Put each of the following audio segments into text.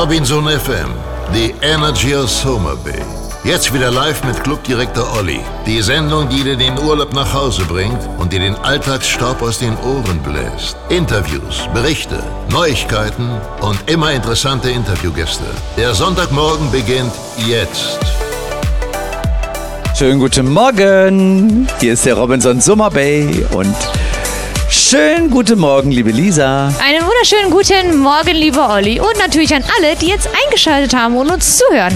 Robinson FM, the Energy of Soma Bay. Jetzt wieder live mit Clubdirektor Olli. Die Sendung, die dir den Urlaub nach Hause bringt und dir den Alltagsstaub aus den Ohren bläst. Interviews, Berichte, Neuigkeiten und immer interessante Interviewgäste. Der Sonntagmorgen beginnt jetzt. Schönen guten Morgen. Hier ist der Robinson Summer Bay und schönen guten Morgen, liebe Lisa. Einen wunderschönen guten Morgen, lieber Olli. Und natürlich an alle, die jetzt eingeschaltet haben und uns zuhören.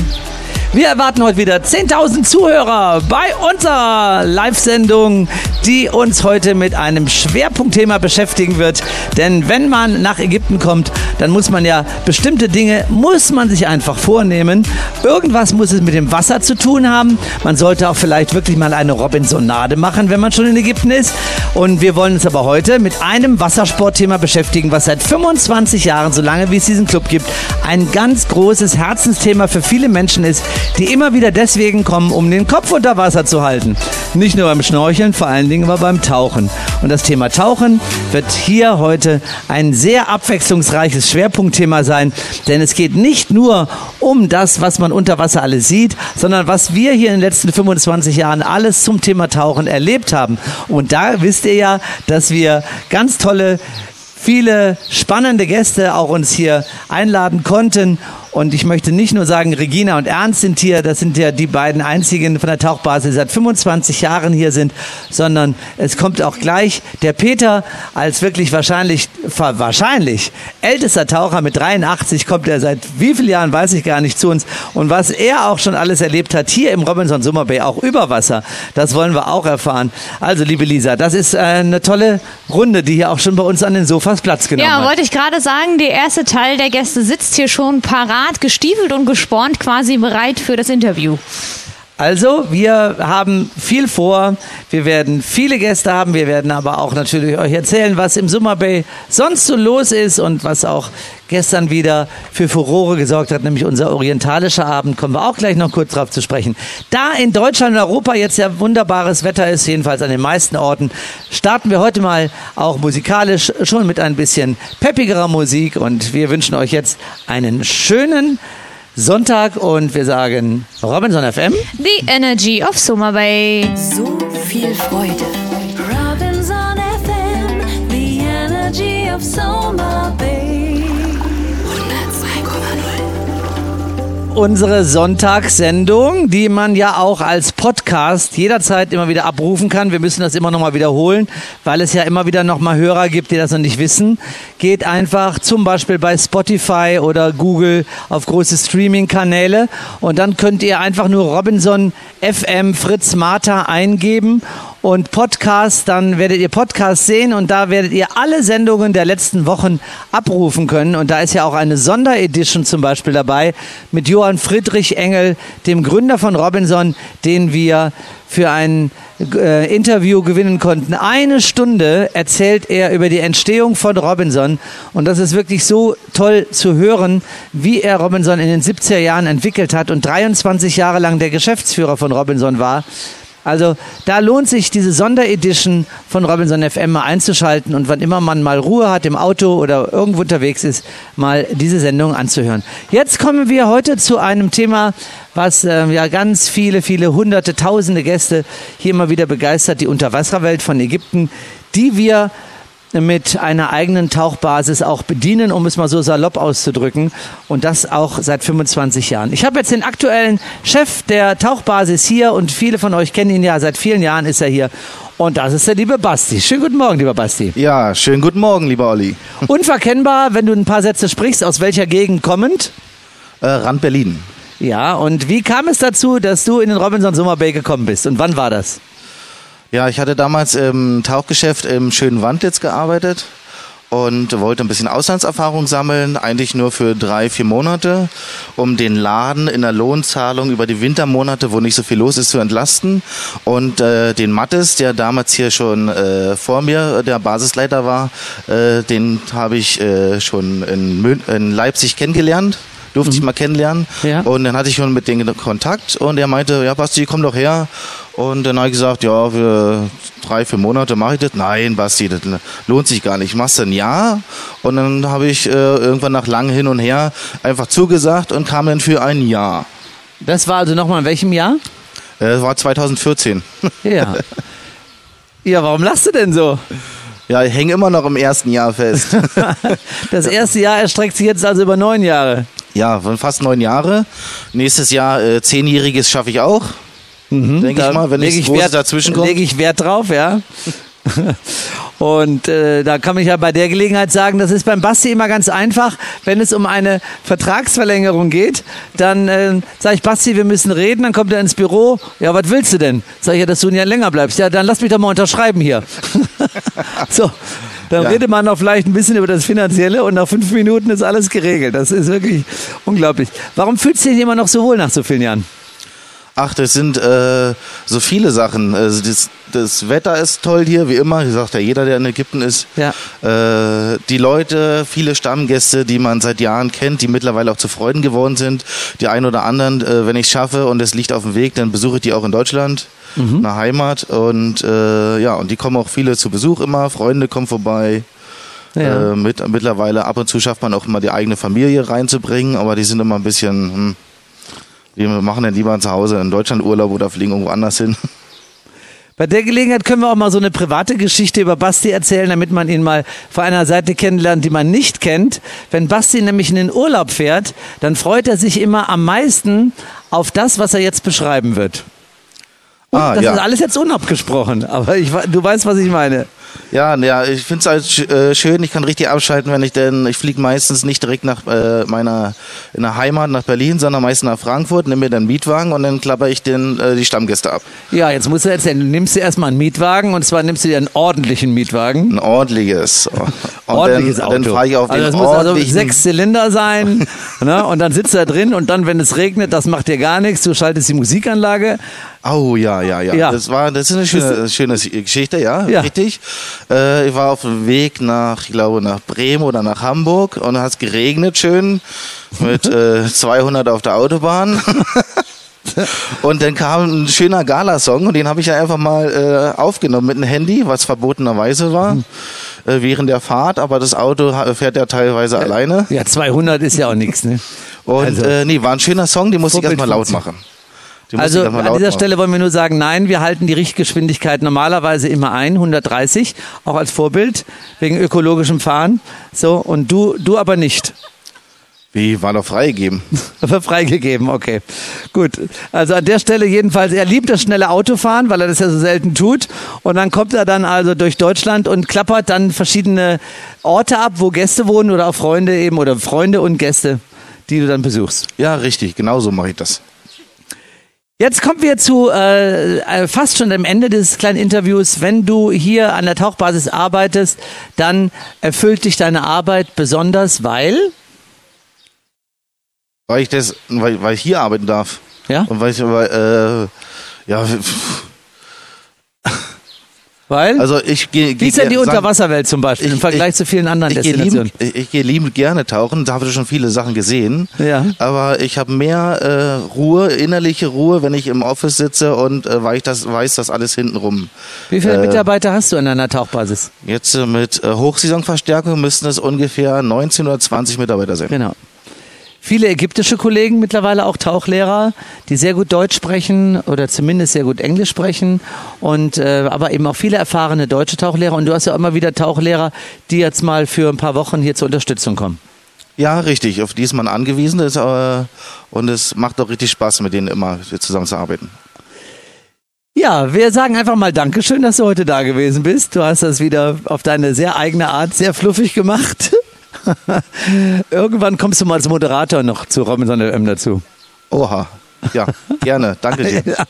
Wir erwarten heute wieder 10.000 Zuhörer bei unserer Live-Sendung, die uns heute mit einem Schwerpunktthema beschäftigen wird. Denn wenn man nach Ägypten kommt, dann muss man ja bestimmte Dinge, muss man sich einfach vornehmen. Irgendwas muss es mit dem Wasser zu tun haben. Man sollte auch vielleicht wirklich mal eine Robinsonade machen, wenn man schon in Ägypten ist. Und wir wollen uns aber heute mit einem Wassersportthema beschäftigen, was seit 25 Jahren, so lange wie es diesen Club gibt, ein ganz großes Herzensthema für viele Menschen ist, die immer wieder deswegen kommen, um den Kopf unter Wasser zu halten. Nicht nur beim Schnorcheln, vor allen Dingen aber beim Tauchen. Und das Thema Tauchen wird hier heute ein sehr abwechslungsreiches Schwerpunktthema sein, denn es geht nicht nur um das, was man unter Wasser alles sieht, sondern was wir hier in den letzten 25 Jahren alles zum Thema Tauchen erlebt haben. Und da wisst ihr ja, dass wir ganz tolle viele spannende Gäste auch uns hier einladen konnten. Und ich möchte nicht nur sagen, Regina und Ernst sind hier, das sind ja die beiden einzigen von der Tauchbasis, die seit 25 Jahren hier sind, sondern es kommt auch gleich der Peter als wirklich wahrscheinlich, wahrscheinlich ältester Taucher mit 83, kommt er seit wie vielen Jahren, weiß ich gar nicht, zu uns. Und was er auch schon alles erlebt hat, hier im Robinson Summer Bay, auch über Wasser, das wollen wir auch erfahren. Also, liebe Lisa, das ist äh, eine tolle Runde, die hier auch schon bei uns an den Sofas Platz genommen Ja, hat. wollte ich gerade sagen, der erste Teil der Gäste sitzt hier schon parat, gestiefelt und gespornt, quasi bereit für das Interview. Also, wir haben viel vor. Wir werden viele Gäste haben. Wir werden aber auch natürlich euch erzählen, was im Summer Bay sonst so los ist und was auch gestern wieder für Furore gesorgt hat, nämlich unser orientalischer Abend. Kommen wir auch gleich noch kurz drauf zu sprechen. Da in Deutschland und Europa jetzt ja wunderbares Wetter ist, jedenfalls an den meisten Orten, starten wir heute mal auch musikalisch schon mit ein bisschen peppigerer Musik und wir wünschen euch jetzt einen schönen Sonntag und wir sagen Robinson FM. The Energy of Summer Bay. So viel Freude. Robinson FM, the energy of Soma Bay. Unsere Sonntagssendung, die man ja auch als Podcast jederzeit immer wieder abrufen kann. Wir müssen das immer noch mal wiederholen, weil es ja immer wieder noch mal Hörer gibt, die das noch nicht wissen. Geht einfach zum Beispiel bei Spotify oder Google auf große Streaming-Kanäle und dann könnt ihr einfach nur Robinson FM Fritz Martha eingeben und Podcast, dann werdet ihr Podcast sehen und da werdet ihr alle Sendungen der letzten Wochen abrufen können. Und da ist ja auch eine Sonderedition zum Beispiel dabei mit Johann Friedrich Engel, dem Gründer von Robinson, den wir für ein äh, Interview gewinnen konnten. Eine Stunde erzählt er über die Entstehung von Robinson und das ist wirklich so toll zu hören, wie er Robinson in den 70er Jahren entwickelt hat und 23 Jahre lang der Geschäftsführer von Robinson war. Also da lohnt sich diese Sonderedition von Robinson FM mal einzuschalten und wann immer man mal Ruhe hat im Auto oder irgendwo unterwegs ist, mal diese Sendung anzuhören. Jetzt kommen wir heute zu einem Thema, was äh, ja ganz viele, viele hunderte, tausende Gäste hier immer wieder begeistert, die Unterwasserwelt von Ägypten, die wir mit einer eigenen Tauchbasis auch bedienen, um es mal so salopp auszudrücken. Und das auch seit 25 Jahren. Ich habe jetzt den aktuellen Chef der Tauchbasis hier und viele von euch kennen ihn ja. Seit vielen Jahren ist er hier. Und das ist der liebe Basti. Schönen guten Morgen, lieber Basti. Ja, schönen guten Morgen, lieber Olli. Unverkennbar, wenn du ein paar Sätze sprichst, aus welcher Gegend kommend? Äh, Rand Berlin. Ja, und wie kam es dazu, dass du in den Robinson Summer Bay gekommen bist? Und wann war das? Ja, ich hatte damals im Tauchgeschäft im schönen Wandlitz gearbeitet und wollte ein bisschen Auslandserfahrung sammeln, eigentlich nur für drei, vier Monate, um den Laden in der Lohnzahlung über die Wintermonate, wo nicht so viel los ist, zu entlasten. Und äh, den Mattes, der damals hier schon äh, vor mir der Basisleiter war, äh, den habe ich äh, schon in, Mün in Leipzig kennengelernt durfte ich mal kennenlernen. Ja. Und dann hatte ich schon mit denen Kontakt und er meinte, ja Basti, komm doch her. Und dann habe ich gesagt, ja, für drei, vier Monate mache ich das. Nein, Basti, das lohnt sich gar nicht. Ich mach's ein Jahr. Und dann habe ich äh, irgendwann nach langem Hin und Her einfach zugesagt und kam dann für ein Jahr. Das war also nochmal in welchem Jahr? Äh, Das war 2014. Ja. Ja, warum lachst du denn so? Ja, ich hänge immer noch im ersten Jahr fest. Das erste Jahr erstreckt sich jetzt also über neun Jahre. Ja, fast neun Jahre. Nächstes Jahr äh, zehnjähriges schaffe ich auch. Denke ich mal, wenn nichts Großes dazwischen kommt. Lege ich Wert drauf, ja. Und äh, da kann ich ja bei der Gelegenheit sagen, das ist beim Basti immer ganz einfach. Wenn es um eine Vertragsverlängerung geht, dann äh, sage ich, Basti, wir müssen reden. Dann kommt er ins Büro. Ja, was willst du denn? Sag ich ja, dass du ein Jahr länger bleibst. Ja, dann lass mich doch mal unterschreiben hier. so, dann Ja. redet man noch vielleicht ein bisschen über das Finanzielle und nach fünf Minuten ist alles geregelt. Das ist wirklich unglaublich. Warum fühlst du dich immer noch so wohl nach so vielen Jahren? Ach, das sind äh, so viele Sachen. Also das, das Wetter ist toll hier, wie immer. Wie sagt ja jeder, der in Ägypten ist. Ja. Äh, die Leute, viele Stammgäste, die man seit Jahren kennt, die mittlerweile auch zu Freunden geworden sind. Die ein oder anderen, äh, wenn ich es schaffe und es liegt auf dem Weg, dann besuche ich die auch in Deutschland, Mhm. in der Heimat. Und äh, ja, und die kommen auch viele zu Besuch immer. Freunde kommen vorbei. Ja. Äh, mit, mittlerweile ab und zu schafft man auch immer die eigene Familie reinzubringen, aber die sind immer ein bisschen, hm, wir machen dann lieber zu Hause in Deutschland Urlaub oder fliegen irgendwo anders hin. Bei der Gelegenheit können wir auch mal so eine private Geschichte über Basti erzählen, damit man ihn mal von einer Seite kennenlernt, die man nicht kennt. Wenn Basti nämlich in den Urlaub fährt, dann freut er sich immer am meisten auf das, was er jetzt beschreiben wird. Ah, das ja. ist alles jetzt unabgesprochen, aber ich, du weißt, was ich meine. Ja, ja, ich finde es halt äh, schön, ich kann richtig abschalten, wenn ich denn, ich fliege meistens nicht direkt nach äh, meiner in der Heimat nach Berlin, sondern meistens nach Frankfurt, nehme mir dann einen Mietwagen und dann klapper ich den, äh, die Stammgäste ab. Ja, jetzt musst du erzählen, du nimmst dir erstmal einen Mietwagen und zwar nimmst du dir einen ordentlichen Mietwagen. Ein ordentliches. Und ordentliches dann, Auto. Dann fahre ich auf also den das muss also ordentlichen. sechs Zylinder sein ne? und dann sitzt er drin und dann, wenn es regnet, das macht dir gar nichts, du schaltest die Musikanlage. Oh ja, ja, ja, Ja. Das war, das ist eine schöne, schöne Geschichte, ja, Ja. richtig. Äh, ich war auf dem Weg nach, ich glaube, nach Bremen oder nach Hamburg und es hat geregnet schön mit äh, 200 auf der Autobahn. Und dann kam ein schöner Galasong und den habe ich ja einfach mal äh, aufgenommen mit einem Handy, was verbotenerweise war, äh, während der Fahrt. Aber das Auto fährt ja teilweise alleine. Ja, 200 ist ja auch nichts. Ne? Und Also- äh, nee, war ein schöner Song, den musste ich erstmal laut machen. Also an dieser. Stelle wollen wir nur sagen, nein, wir halten die Richtgeschwindigkeit normalerweise immer ein, 130, auch als Vorbild, wegen ökologischem Fahren. So, und du, du aber nicht. Wie, war doch freigegeben. Aber freigegeben, okay. Gut. Also an der Stelle jedenfalls, er liebt das schnelle Autofahren, weil er das ja so selten tut. Und dann kommt er dann also durch Deutschland und klappert dann verschiedene Orte ab, wo Gäste wohnen oder auch Freunde eben oder Freunde und Gäste, die du dann besuchst. Ja, richtig, genau so mache ich das. Jetzt kommen wir zu äh, äh, fast schon am Ende des kleinen Interviews. Wenn du hier an der Tauchbasis arbeitest, dann erfüllt dich deine Arbeit besonders, weil Weil ich das, weil, weil ich hier arbeiten darf. Ja? Und weil ich aber, äh, ja, weil also ich gehe. wie ist denn die Unterwasserwelt zum Beispiel im Vergleich zu vielen anderen ich gehe Destinationen? liebend, ich, ich gehe liebend gerne tauchen, da habe ich schon viele Sachen gesehen. Ja. Aber ich habe mehr äh, Ruhe, innerliche Ruhe, wenn ich im Office sitze und äh, weiß, das, weiß das alles hintenrum. Wie viele Äh, Mitarbeiter hast du an deiner Tauchbasis? Jetzt äh, mit äh, Hochsaisonverstärkung müssten es ungefähr 19 oder 20 Mitarbeiter sein. Genau. Viele ägyptische Kollegen, mittlerweile auch Tauchlehrer, die sehr gut Deutsch sprechen oder zumindest sehr gut Englisch sprechen und äh, aber eben auch viele erfahrene deutsche Tauchlehrer und du hast ja immer wieder Tauchlehrer, die jetzt mal für ein paar Wochen hier zur Unterstützung kommen. Ja, richtig. Auf die ist man angewiesen ist, äh, und es macht auch richtig Spaß, mit denen immer zusammenzuarbeiten. Ja, wir sagen einfach mal Dankeschön, dass du heute da gewesen bist. Du hast das wieder auf deine sehr eigene Art sehr fluffig gemacht. Irgendwann kommst du mal als Moderator noch zu Robinson FM dazu. Oha. Ja, gerne. Danke dir.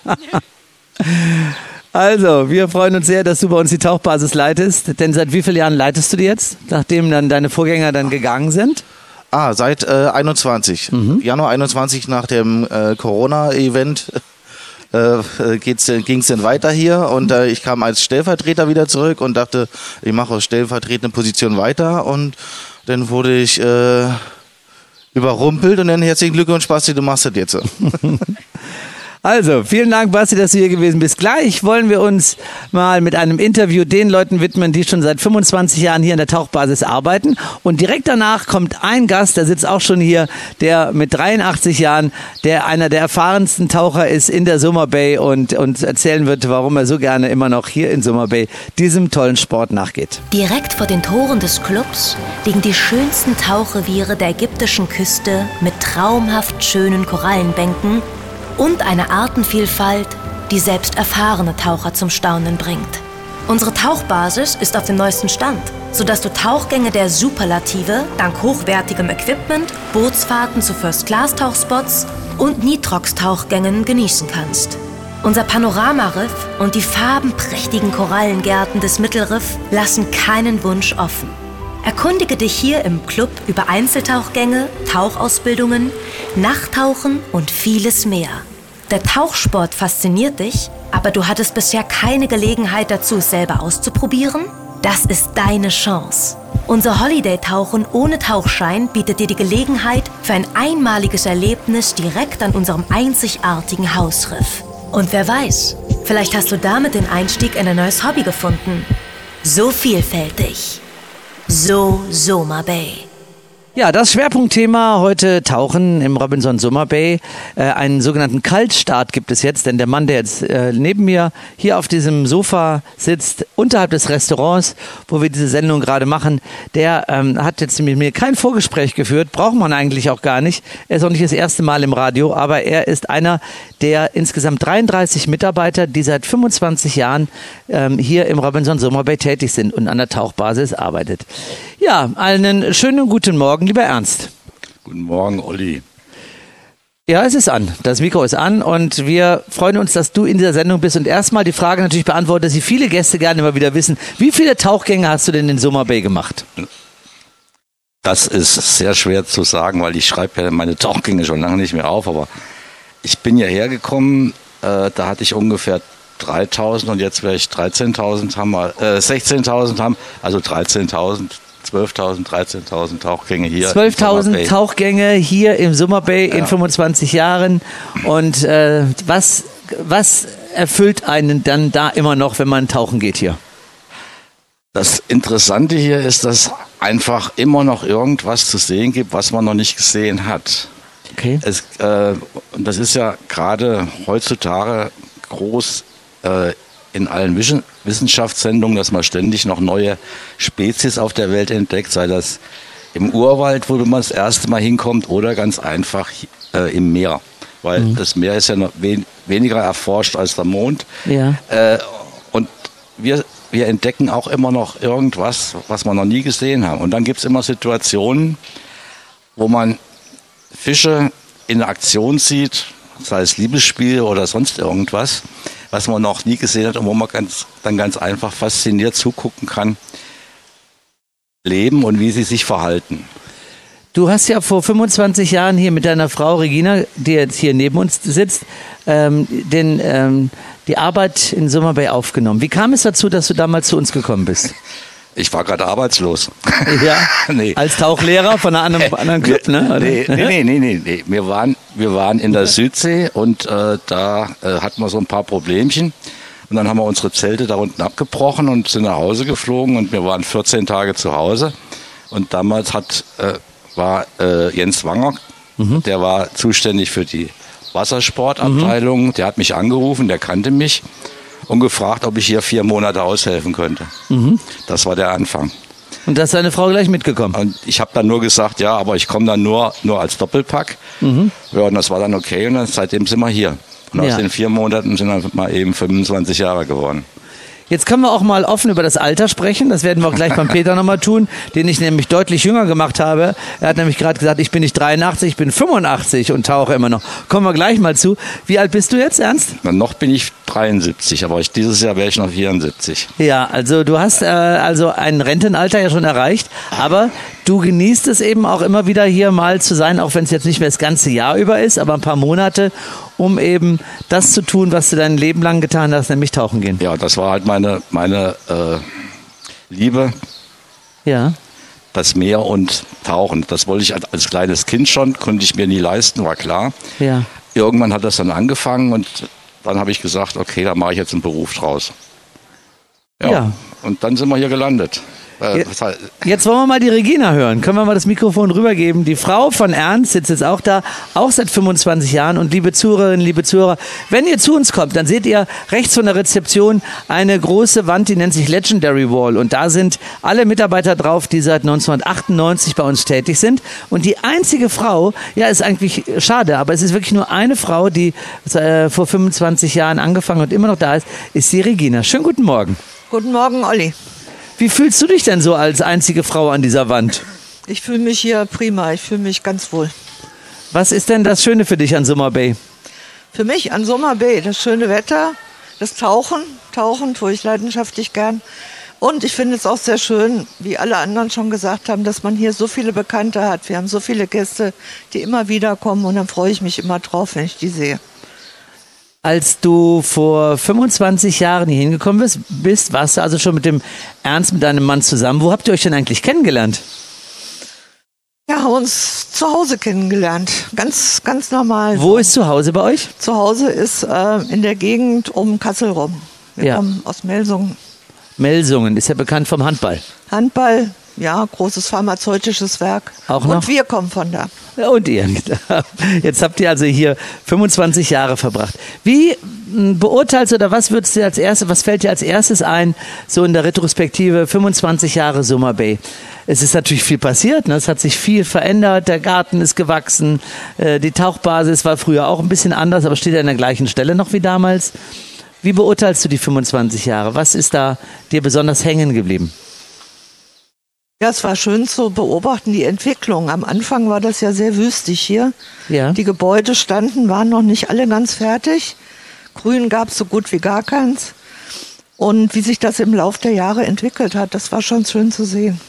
Also, wir freuen uns sehr, dass du bei uns die Tauchbasis leitest. Denn seit wie vielen Jahren leitest du die jetzt, nachdem dann deine Vorgänger dann gegangen sind? Ah, seit äh, 21. Januar 21 nach dem äh, Corona-Event äh, ging es dann weiter hier und äh, ich kam als Stellvertreter wieder zurück und dachte, ich mache aus stellvertretende Position weiter und dann wurde ich äh, überrumpelt und dann herzlichen Glückwunsch, Basti, du machst das jetzt. Also, vielen Dank, Basti, dass du hier gewesen bist. Gleich wollen wir uns mal mit einem Interview den Leuten widmen, die schon seit 25 Jahren hier in der Tauchbasis arbeiten. Und direkt danach kommt ein Gast, der sitzt auch schon hier, der mit 83 Jahren, der einer der erfahrensten Taucher ist in der Summer Bay und uns erzählen wird, warum er so gerne immer noch hier in Summer Bay diesem tollen Sport nachgeht. Direkt vor den Toren des Clubs liegen die schönsten Tauchreviere der ägyptischen Küste mit traumhaft schönen Korallenbänken und einer Artenvielfalt, die selbst erfahrene Taucher zum Staunen bringt. Unsere Tauchbasis ist auf dem neuesten Stand, sodass du Tauchgänge der Superlative dank hochwertigem Equipment, Bootsfahrten zu First-Class-Tauchspots und Nitrox-Tauchgängen genießen kannst. Unser Panoramariff und die farbenprächtigen Korallengärten des Mittelriff lassen keinen Wunsch offen. Erkundige dich hier im Club über Einzeltauchgänge, Tauchausbildungen, Nachttauchen und vieles mehr. Der Tauchsport fasziniert dich, aber du hattest bisher keine Gelegenheit dazu, es selber auszuprobieren? Das ist deine Chance. Unser Holiday-Tauchen ohne Tauchschein bietet dir die Gelegenheit für ein einmaliges Erlebnis direkt an unserem einzigartigen Hausriff. Und wer weiß, vielleicht hast du damit den Einstieg in ein neues Hobby gefunden. So vielfältig. So Soma Bay. Ja, das Schwerpunktthema heute Tauchen im Robinson Summer Bay. Äh, einen sogenannten Kaltstart gibt es jetzt, denn der Mann, der jetzt äh, neben mir hier auf diesem Sofa sitzt, unterhalb des Restaurants, wo wir diese Sendung gerade machen, der ähm, hat jetzt mit mir kein Vorgespräch geführt, braucht man eigentlich auch gar nicht. Er ist auch nicht das erste Mal im Radio, aber er ist einer der insgesamt 33 Mitarbeiter, die seit 25 Jahren ähm, hier im Robinson Summer Bay tätig sind und an der Tauchbasis arbeitet. Ja, einen schönen guten Morgen, lieber Ernst. Guten Morgen, Olli. Ja, es ist an. Das Mikro ist an und wir freuen uns, dass du in dieser Sendung bist und erstmal die Frage natürlich beantwortet, dass sie viele Gäste gerne immer wieder wissen. Wie viele Tauchgänge hast du denn in Summer Bay gemacht? Das ist sehr schwer zu sagen, weil ich schreibe ja meine Tauchgänge schon lange nicht mehr auf, aber ich bin ja hergekommen, äh, da hatte ich ungefähr 3000 und jetzt werde ich 13.000 haben, äh, 16.000 haben, also 13.000 12.000, 13.000 Tauchgänge hier. 12.000 Tauchgänge hier im Summer Bay ja. in 25 Jahren. Und äh, was, was erfüllt einen dann da immer noch, wenn man tauchen geht hier? Das Interessante hier ist, dass einfach immer noch irgendwas zu sehen gibt, was man noch nicht gesehen hat. Okay. Es, äh, und das ist ja gerade heutzutage groß äh, in allen Wissenschaftssendungen, dass man ständig noch neue Spezies auf der Welt entdeckt, sei das im Urwald, wo man das erste Mal hinkommt, oder ganz einfach äh, im Meer. Weil mhm. das Meer ist ja noch wen weniger erforscht als der Mond. Ja. Äh, und wir, wir entdecken auch immer noch irgendwas, was wir noch nie gesehen haben. Und dann gibt es immer Situationen, wo man Fische in Aktion sieht, sei es Liebesspiel oder sonst irgendwas was man noch nie gesehen hat und wo man ganz, dann ganz einfach fasziniert zugucken kann, leben und wie sie sich verhalten. Du hast ja vor 25 Jahren hier mit deiner Frau Regina, die jetzt hier neben uns sitzt, ähm, den, ähm, die Arbeit in Summer Bay aufgenommen. Wie kam es dazu, dass du damals zu uns gekommen bist? Ich war gerade arbeitslos. Ja, nee. als Tauchlehrer von einem anderen, anderen Club, ne? Nee, nee, nee, nee, nee. Wir, waren, wir waren in der Südsee und äh, da äh, hatten wir so ein paar Problemchen. Und dann haben wir unsere Zelte da unten abgebrochen und sind nach Hause geflogen und wir waren 14 Tage zu Hause. Und damals hat, äh, war äh, Jens Wanger, mhm. der war zuständig für die Wassersportabteilung. Mhm. Der hat mich angerufen, der kannte mich und gefragt, ob ich hier vier Monate aushelfen könnte. Mhm. Das war der Anfang. Und da ist seine Frau gleich mitgekommen? Und ich habe dann nur gesagt, ja, aber ich komme dann nur, nur als Doppelpack. Mhm. Ja, und das war dann okay und dann, seitdem sind wir hier. Und ja. aus den vier Monaten sind dann mal eben 25 Jahre geworden. Jetzt können wir auch mal offen über das Alter sprechen. Das werden wir auch gleich beim Peter nochmal tun, den ich nämlich deutlich jünger gemacht habe. Er hat nämlich gerade gesagt, ich bin nicht 83, ich bin 85 und tauche immer noch. Kommen wir gleich mal zu. Wie alt bist du jetzt, Ernst? Na, noch bin ich 73, aber ich, dieses Jahr wäre ich noch 74. Ja, also du hast äh, also ein Rentenalter ja schon erreicht, aber du genießt es eben auch immer wieder hier mal zu sein, auch wenn es jetzt nicht mehr das ganze Jahr über ist, aber ein paar Monate um eben das zu tun, was du dein Leben lang getan hast, nämlich tauchen gehen. Ja, das war halt meine, meine äh, Liebe. Ja. das Meer und tauchen. Das wollte ich als kleines Kind schon, konnte ich mir nie leisten, war klar. Ja. Irgendwann hat das dann angefangen und dann habe ich gesagt, okay, da mache ich jetzt einen Beruf draus. Ja. Ja. Und dann sind wir hier gelandet. Äh, Jetzt wollen wir mal die Regina hören. Können wir mal das Mikrofon rübergeben? Die Frau von Ernst sitzt jetzt auch da, auch seit 25 Jahren. Und liebe Zuhörerinnen, liebe Zuhörer, wenn ihr zu uns kommt, dann seht ihr rechts von der Rezeption eine große Wand, die nennt sich Legendary Wall. Und da sind alle Mitarbeiter drauf, die seit 1998 bei uns tätig sind. Und die einzige Frau, ja, ist eigentlich schade, aber es ist wirklich nur eine Frau, die äh, vor 25 Jahren angefangen und immer noch da ist, ist die Regina. Schönen guten Morgen. Guten Morgen, Olli. Wie fühlst du dich denn so als einzige Frau an dieser Wand? Ich fühle mich hier prima, ich fühle mich ganz wohl. Was ist denn das Schöne für dich an Summer Bay? Für mich an Summer Bay das schöne Wetter, das Tauchen, Tauchen tue ich leidenschaftlich gern. Und ich finde es auch sehr schön, wie alle anderen schon gesagt haben, dass man hier so viele Bekannte hat. Wir haben so viele Gäste, die immer wieder kommen und dann freue ich mich immer drauf, wenn ich die sehe. Als du vor 25 Jahren hier hingekommen bist, bist, warst du also schon mit dem Ernst, mit deinem Mann zusammen. Wo habt ihr euch denn eigentlich kennengelernt? Ja, haben uns zu Hause kennengelernt. Ganz, ganz normal. Wo ist zu Hause bei euch? Zu Hause ist äh, in der Gegend um Kassel rum. Wir Ja. kommen aus Melsungen. Melsungen, ist ja bekannt vom Handball. Handball, ja, großes pharmazeutisches Werk. Auch Und noch? wir kommen von da. Ja, Und ihr. Jetzt habt ihr also hier 25 Jahre verbracht. Wie m, beurteilst du oder was würdest du als erstes, was fällt dir als erstes ein, so in der Retrospektive 25 Jahre Summer Bay? Es ist natürlich viel passiert, ne? es hat sich viel verändert, der Garten ist gewachsen, äh, die Tauchbasis war früher auch ein bisschen anders, aber steht ja an der gleichen Stelle noch wie damals. Wie beurteilst du die 25 Jahre? Was ist da dir besonders hängen geblieben? Ja, es war schön zu beobachten, die Entwicklung. Am Anfang war das ja sehr wüstig hier. Ja. Die Gebäude standen, waren noch nicht alle ganz fertig. Grün gab es so gut wie gar keins. Und wie sich das im Lauf der Jahre entwickelt hat, das war schon schön zu sehen.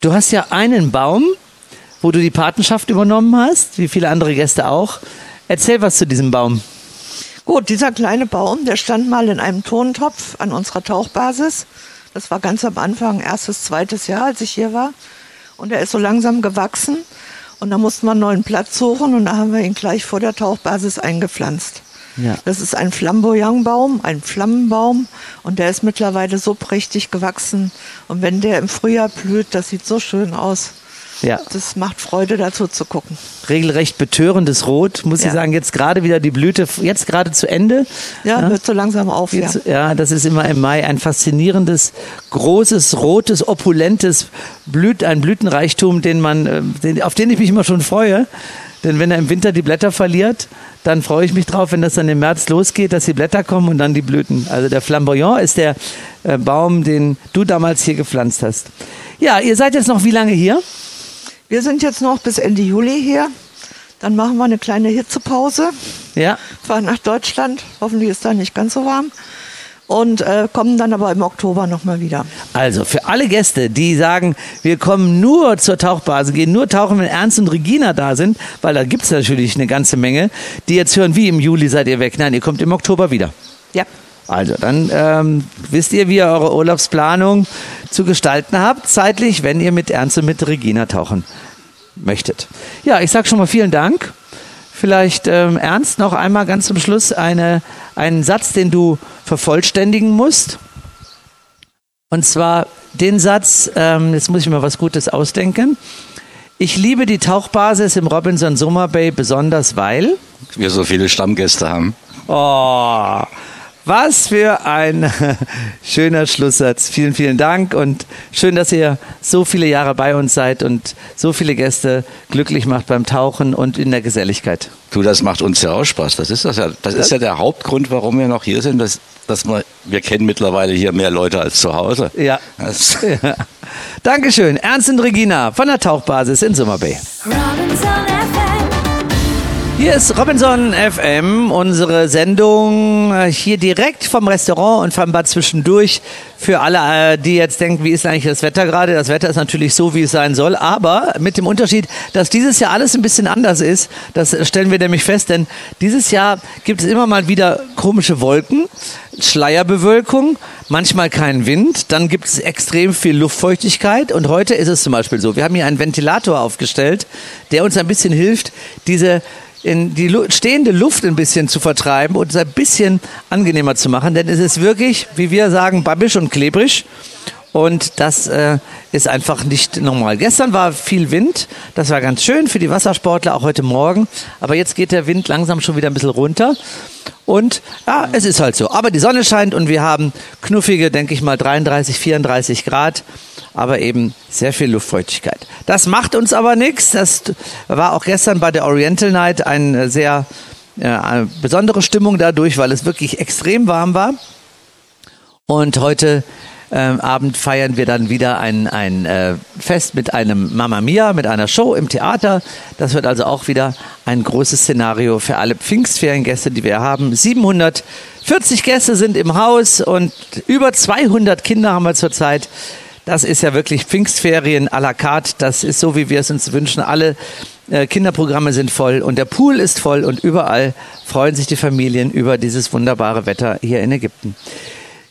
Du hast ja einen Baum, wo du die Patenschaft übernommen hast, wie viele andere Gäste auch. Erzähl was zu diesem Baum. Gut, dieser kleine Baum, der stand mal in einem Tontopf an unserer Tauchbasis. Das war ganz am Anfang, erstes, zweites Jahr, als ich hier war. Und er ist so langsam gewachsen. Und da mussten wir einen neuen Platz suchen und da haben wir ihn gleich vor der Tauchbasis eingepflanzt. Ja. Das ist ein Flamboyantbaum, ein Flammenbaum und der ist mittlerweile so prächtig gewachsen. Und wenn der im Frühjahr blüht, das sieht so schön aus. Ja, Das macht Freude, dazu zu gucken. regelrecht betörendes Rot, muss ich Ja. sagen. Jetzt gerade wieder die Blüte, jetzt gerade zu Ende. Ja, hört so langsam auf. Ja. Jetzt, ja, das ist immer im Mai ein faszinierendes, großes, rotes, opulentes Blüt, ein Blütenreichtum, den man, äh, den, auf den ich mich immer schon freue. Denn wenn er im Winter die Blätter verliert, dann freue ich mich drauf, wenn das dann im März losgeht, dass die Blätter kommen und dann die Blüten. Also der Flamboyant ist der äh, Baum, den du damals hier gepflanzt hast. Ja, ihr seid jetzt noch wie lange hier? Wir sind jetzt noch bis Ende Juli hier. Dann machen wir eine kleine Hitzepause, Ja. fahren nach Deutschland. Hoffentlich ist da nicht ganz so warm. Und äh, kommen dann aber im Oktober nochmal wieder. Also für alle Gäste, die sagen, wir kommen nur zur Tauchbase, gehen nur tauchen, wenn Ernst und Regina da sind, weil da gibt's natürlich eine ganze Menge, die jetzt hören, wie im Juli seid ihr weg. Nein, ihr kommt im Oktober wieder. Ja. Also, dann ähm, wisst ihr, wie ihr eure Urlaubsplanung zu gestalten habt, zeitlich, wenn ihr mit Ernst und mit Regina tauchen möchtet. Ja, ich sag schon mal vielen Dank. Vielleicht ähm, Ernst noch einmal ganz zum Schluss eine, einen Satz, den du vervollständigen musst. Und zwar den Satz, ähm, jetzt muss ich mir was Gutes ausdenken. Ich liebe die Tauchbasis im Robinson Summer Bay besonders, weil. wir so viele Stammgäste haben. Oh, was für ein schöner Schlusssatz. Vielen, vielen Dank und schön, dass ihr so viele Jahre bei uns seid und so viele Gäste glücklich macht beim Tauchen und in der Geselligkeit. Du, das macht uns ja auch Spaß. Das ist das ja. Das ist ja der Hauptgrund, warum wir noch hier sind. Dass, dass wir, wir kennen mittlerweile hier mehr Leute als zu Hause. Ja. Das, ja. Dankeschön. Ernst und Regina von der Tauchbasis in Summer Bay. Robinson FM. Hier ist Robinson FM, unsere Sendung äh, hier direkt vom Restaurant und vom Bad zwischendurch. Für alle, äh, die jetzt denken, wie ist eigentlich das Wetter gerade? Das Wetter ist natürlich so, wie es sein soll, aber mit dem Unterschied, dass dieses Jahr alles ein bisschen anders ist. Das stellen wir nämlich fest, denn dieses Jahr gibt es immer mal wieder komische Wolken, Schleierbewölkung, manchmal kein Wind, dann gibt es extrem viel Luftfeuchtigkeit und heute ist es zum Beispiel so, wir haben hier einen Ventilator aufgestellt, der uns ein bisschen hilft, diese in die Lu stehende Luft ein bisschen zu vertreiben und es ein bisschen angenehmer zu machen, denn es ist wirklich, wie wir sagen, babbisch und klebrig. Und das äh, ist einfach nicht normal. Gestern war viel Wind, das war ganz schön für die Wassersportler, auch heute Morgen. Aber jetzt geht der Wind langsam schon wieder ein bisschen runter. Und ja, es ist halt so. Aber die Sonne scheint und wir haben knuffige, denke ich mal, 33, 34 Grad, aber eben sehr viel Luftfeuchtigkeit. Das macht uns aber nichts. Das war auch gestern bei der Oriental Night eine sehr äh, eine besondere Stimmung dadurch, weil es wirklich extrem warm war. Und heute ähm, Abend feiern wir dann wieder ein, ein äh, Fest mit einem Mamma Mia, mit einer Show im Theater. Das wird also auch wieder ein großes Szenario für alle Pfingstferiengäste, die wir haben. 740 Gäste sind im Haus und über 200 Kinder haben wir zurzeit. Das ist ja wirklich Pfingstferien à la carte. Das ist so, wie wir es uns wünschen. Alle äh, Kinderprogramme sind voll und der Pool ist voll und überall freuen sich die Familien über dieses wunderbare Wetter hier in Ägypten.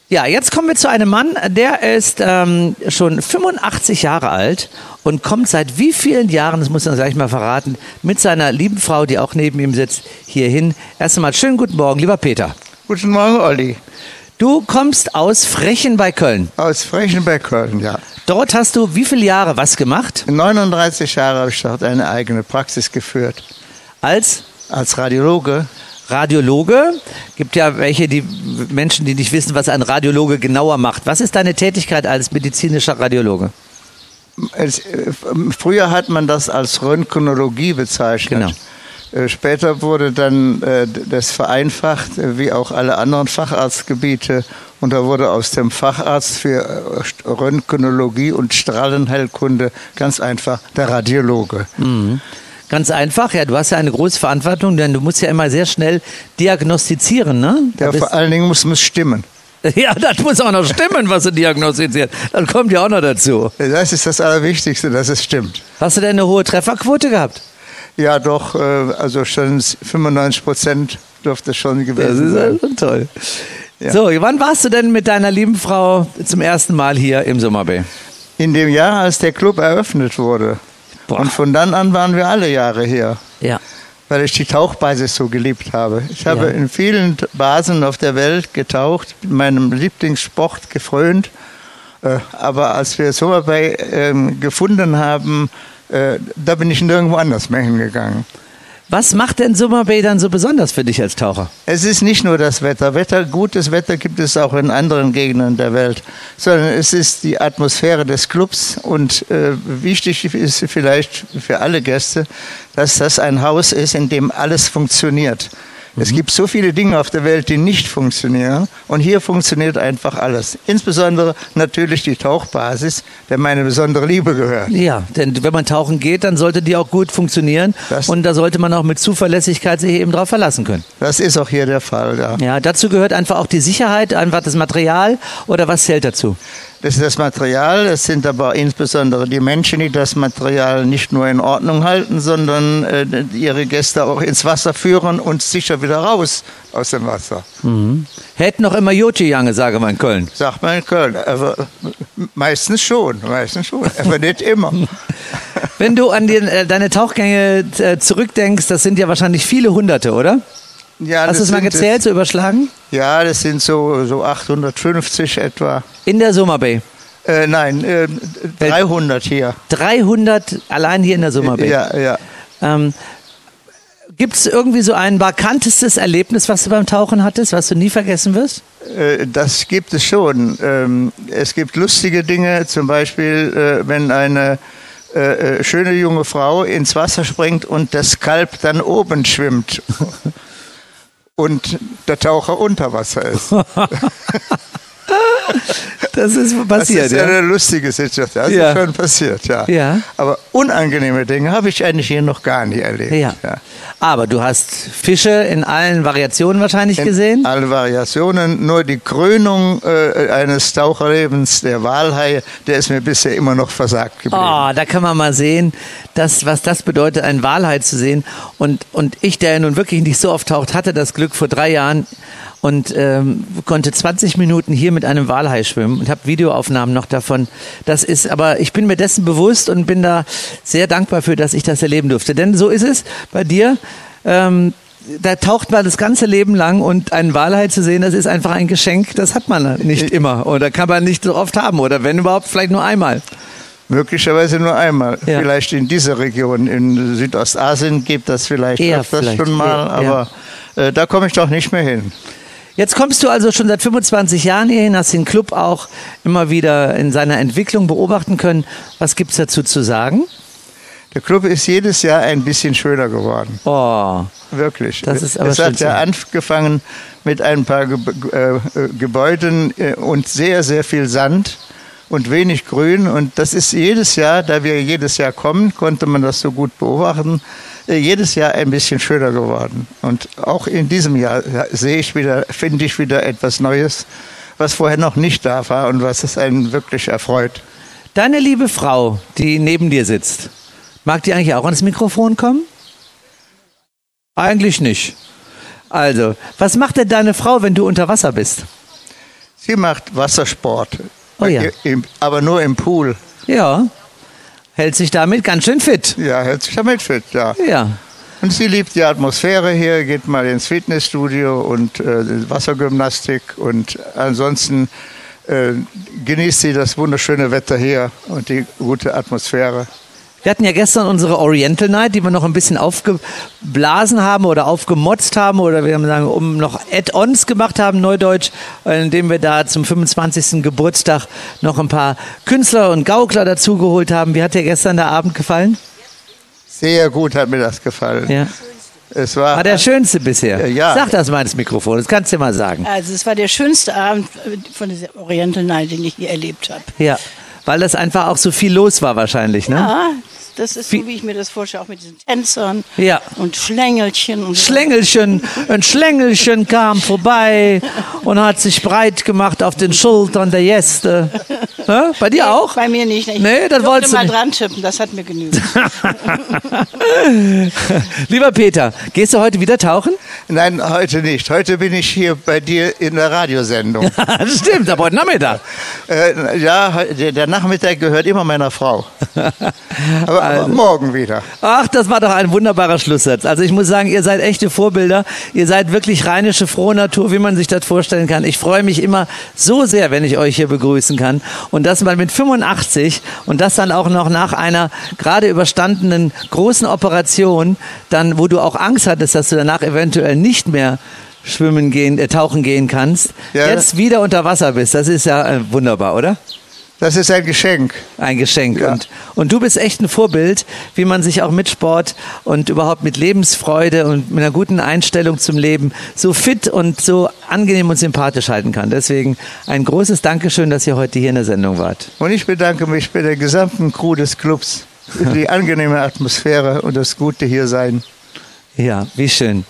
Ja, jetzt kommen wir zu einem Mann, der ist ähm, schon 85 Jahre alt und kommt seit wie vielen Jahren, das muss er gleich mal verraten, mit seiner lieben Frau, die auch neben ihm sitzt, hierhin. Erst einmal schönen guten Morgen, lieber Peter. Guten Morgen, Olli. Du kommst aus Frechen bei Köln. Aus Frechen bei Köln, ja. Dort hast du wie viele Jahre was gemacht? 39 Jahre habe ich dort eine eigene Praxis geführt. Als? Als Radiologe. Radiologe. Gibt ja welche, die Menschen, die nicht wissen, was ein Radiologe genauer macht. Was ist deine Tätigkeit als medizinischer Radiologe? Es, äh, früher hat man das als Röntgenologie bezeichnet. Genau. Äh, Später wurde dann äh, das vereinfacht, äh, wie auch alle anderen Facharztgebiete. Und da wurde aus dem Facharzt für Röntgenologie und Strahlenheilkunde ganz einfach der Radiologe. Ganz einfach, ja, du hast ja eine große Verantwortung, denn du musst ja immer sehr schnell diagnostizieren, ne? Ja, vor allen Dingen muss es stimmen. ja, das muss auch noch stimmen, was du diagnostizierst. Das kommt ja auch noch dazu. Das ist das Allerwichtigste, dass es stimmt. Hast du denn eine hohe Trefferquote gehabt? Ja, doch, äh, also schon 95 Prozent dürfte schon Das gewesen ist ja sein. schon toll. Ja. So, wann warst du denn mit deiner lieben Frau zum ersten Mal hier im Sommerbay? In dem Jahr, als der Club eröffnet wurde. Boah. Und von dann an waren wir alle Jahre hier, Ja. weil ich die Tauchbasis so geliebt habe. Ich habe Ja. in vielen Basen auf der Welt getaucht, meinem Lieblingssport gefrönt. Äh, aber als wir Sommerbay ähm, gefunden haben, äh, da bin ich nirgendwo anders mehr hingegangen. Was macht denn Sommerbay dann so besonders für dich als Taucher? Es ist nicht nur das Wetter. Wetter, gutes Wetter gibt es auch in anderen Gegenden der Welt, sondern es ist die Atmosphäre des Clubs und äh, wichtig ist vielleicht für alle Gäste, dass das ein Haus ist, in dem alles funktioniert. Es gibt so viele Dinge auf der Welt, die nicht funktionieren und hier funktioniert einfach alles. Insbesondere natürlich die Tauchbasis, der meine besondere Liebe gehört. Ja, denn wenn man tauchen geht, dann sollte die auch gut funktionieren Das- und da sollte man auch mit Zuverlässigkeit sich eben drauf verlassen können. Das ist auch hier der Fall. Ja. Ja, dazu gehört einfach auch die Sicherheit, einfach das Material oder was zählt dazu? Das ist das Material, es sind aber insbesondere die Menschen, die das Material nicht nur in Ordnung halten, sondern äh, ihre Gäste auch ins Wasser führen und sicher wieder raus aus dem Wasser. Hätten noch immer Jochi Jange, sage man in Köln. Sagt man in Köln. Aber meistens schon, meistens schon, aber nicht immer. Wenn du an den, äh, deine Tauchgänge äh, zurückdenkst, das sind ja wahrscheinlich viele Hunderte, oder? Ja, Hast du es mal gezählt, so überschlagen? Ja, das sind so, so 850 etwa. In der Sommerbay. Äh, nein, äh, 300 hier. 300 allein hier in der Sommerbay. Ja, ja. Ähm, Gibt es irgendwie so ein markantestes Erlebnis, was du beim Tauchen hattest, was du nie vergessen wirst? Äh, Das gibt es schon. Ähm, Es gibt lustige Dinge, zum Beispiel, äh, wenn eine äh, schöne junge Frau ins Wasser springt und das Kalb dann oben schwimmt und der Taucher unter Wasser ist. Das ist Das passiert, ist ja. eine lustige Situation. Das Ja. ist schon passiert, ja. Ja. Aber unangenehme Dinge habe ich eigentlich hier noch gar nicht erlebt. Ja. Aber du hast Fische in allen Variationen wahrscheinlich In gesehen. Alle Variationen, nur die Krönung äh, eines Taucherlebens, der Walhai, der ist mir bisher immer noch versagt geblieben. Oh, da kann man mal sehen, dass, was das bedeutet, einen Walhai zu sehen. Und, und ich, der ja nun wirklich nicht so oft taucht, hatte das Glück vor drei Jahren und ähm, konnte 20 Minuten hier mit einem Walhai schwimmen und habe Videoaufnahmen noch davon. Das ist, aber ich bin mir dessen bewusst und bin da sehr dankbar für, dass ich das erleben durfte. Denn so ist es bei dir. Ähm, da taucht man das ganze Leben lang und einen Walhai zu sehen, das ist einfach ein Geschenk, das hat man nicht immer oder kann man nicht so oft haben oder wenn überhaupt vielleicht nur einmal. Möglicherweise nur einmal. Ja. Vielleicht in dieser Region. In Südostasien gibt das vielleicht Eher öfters vielleicht, schon mal, ja, ja. aber äh, da komme ich doch nicht mehr hin. Jetzt kommst du also schon seit 25 Jahren hierhin, hast den Club auch immer wieder in seiner Entwicklung beobachten können. Was gibt's dazu zu sagen? Der Club ist jedes Jahr ein bisschen schöner geworden. Oh, Wirklich. Das ist aber es hat ja angefangen mit ein paar Ge äh, äh, Gebäuden äh, und sehr, sehr viel Sand und wenig Grün. Und das ist jedes Jahr, da wir jedes Jahr kommen, konnte man das so gut beobachten, jedes Jahr ein bisschen schöner geworden. Und auch in diesem Jahr ja, sehe ich wieder, finde ich wieder etwas Neues, was vorher noch nicht da war und was es einen wirklich erfreut. deine liebe Frau, die neben dir sitzt, mag die eigentlich auch ans Mikrofon kommen? Eigentlich nicht. Also, was macht denn deine Frau, wenn du unter Wasser bist? Sie macht Wassersport, Oh ja. Äh, aber nur im Pool. Ja, hält sich damit ganz schön fit. Ja, hält sich damit fit, ja. Ja. Und sie liebt die Atmosphäre hier, geht mal ins Fitnessstudio und äh, Wassergymnastik und ansonsten äh, genießt sie das wunderschöne Wetter hier und die gute Atmosphäre. Wir hatten ja gestern unsere Oriental Night, die wir noch ein bisschen aufgeblasen haben oder aufgemotzt haben oder wir haben sagen, um noch Add-ons gemacht haben, Neudeutsch, indem wir da zum 25. Geburtstag noch ein paar Künstler und Gaukler dazugeholt haben. Wie hat dir gestern der Abend gefallen? Sehr gut hat mir das gefallen. Ja. Es war, War der schönste bisher? Ja. Sag das mal ins Mikrofon, das kannst du dir mal sagen. Also es war der schönste Abend von dieser Oriental Night, den ich hier erlebt habe. Ja, weil das einfach auch so viel los war wahrscheinlich, ne? Ja, das ist Wie- so, wie ich mir das vorstelle, auch mit diesen Tänzern Ja. und Schlängelchen. Und Schlängelchen, ein Schlängelchen kam vorbei und hat sich breit gemacht auf den Schultern der Gäste. Hä? Bei dir auch? Bei mir nicht. Ich Nee, das wolltest du mal nicht. dran tippen, das hat mir genügt. Lieber Peter, gehst du heute wieder tauchen? Nein, heute nicht. Heute bin ich hier bei dir in der Radiosendung. das stimmt, aber heute Nachmittag. äh, ja, der Nachmittag gehört immer meiner Frau. Aber, aber morgen wieder. Ach, das war doch ein wunderbarer Schlusssatz. Also ich muss sagen, ihr seid echte Vorbilder. Ihr seid wirklich rheinische Frohnatur, wie man sich das vorstellen kann. Ich freue mich immer so sehr, wenn ich euch hier begrüßen kann. Und das mal mit 85 und das dann auch noch nach einer gerade überstandenen großen Operation, dann, wo du auch Angst hattest, dass du danach eventuell nicht mehr schwimmen gehen, äh, tauchen gehen kannst, Ja. jetzt wieder unter Wasser bist. Das ist ja äh, wunderbar, oder? Das ist ein Geschenk. Ein Geschenk. Ja. Und, und du bist echt ein Vorbild, wie man sich auch mit Sport und überhaupt mit Lebensfreude und mit einer guten Einstellung zum Leben so fit und so angenehm und sympathisch halten kann. Deswegen ein großes Dankeschön, dass ihr heute hier in der Sendung wart. Und ich bedanke mich bei der gesamten Crew des Clubs für die angenehme Atmosphäre und das gute Hiersein. Ja, wie schön.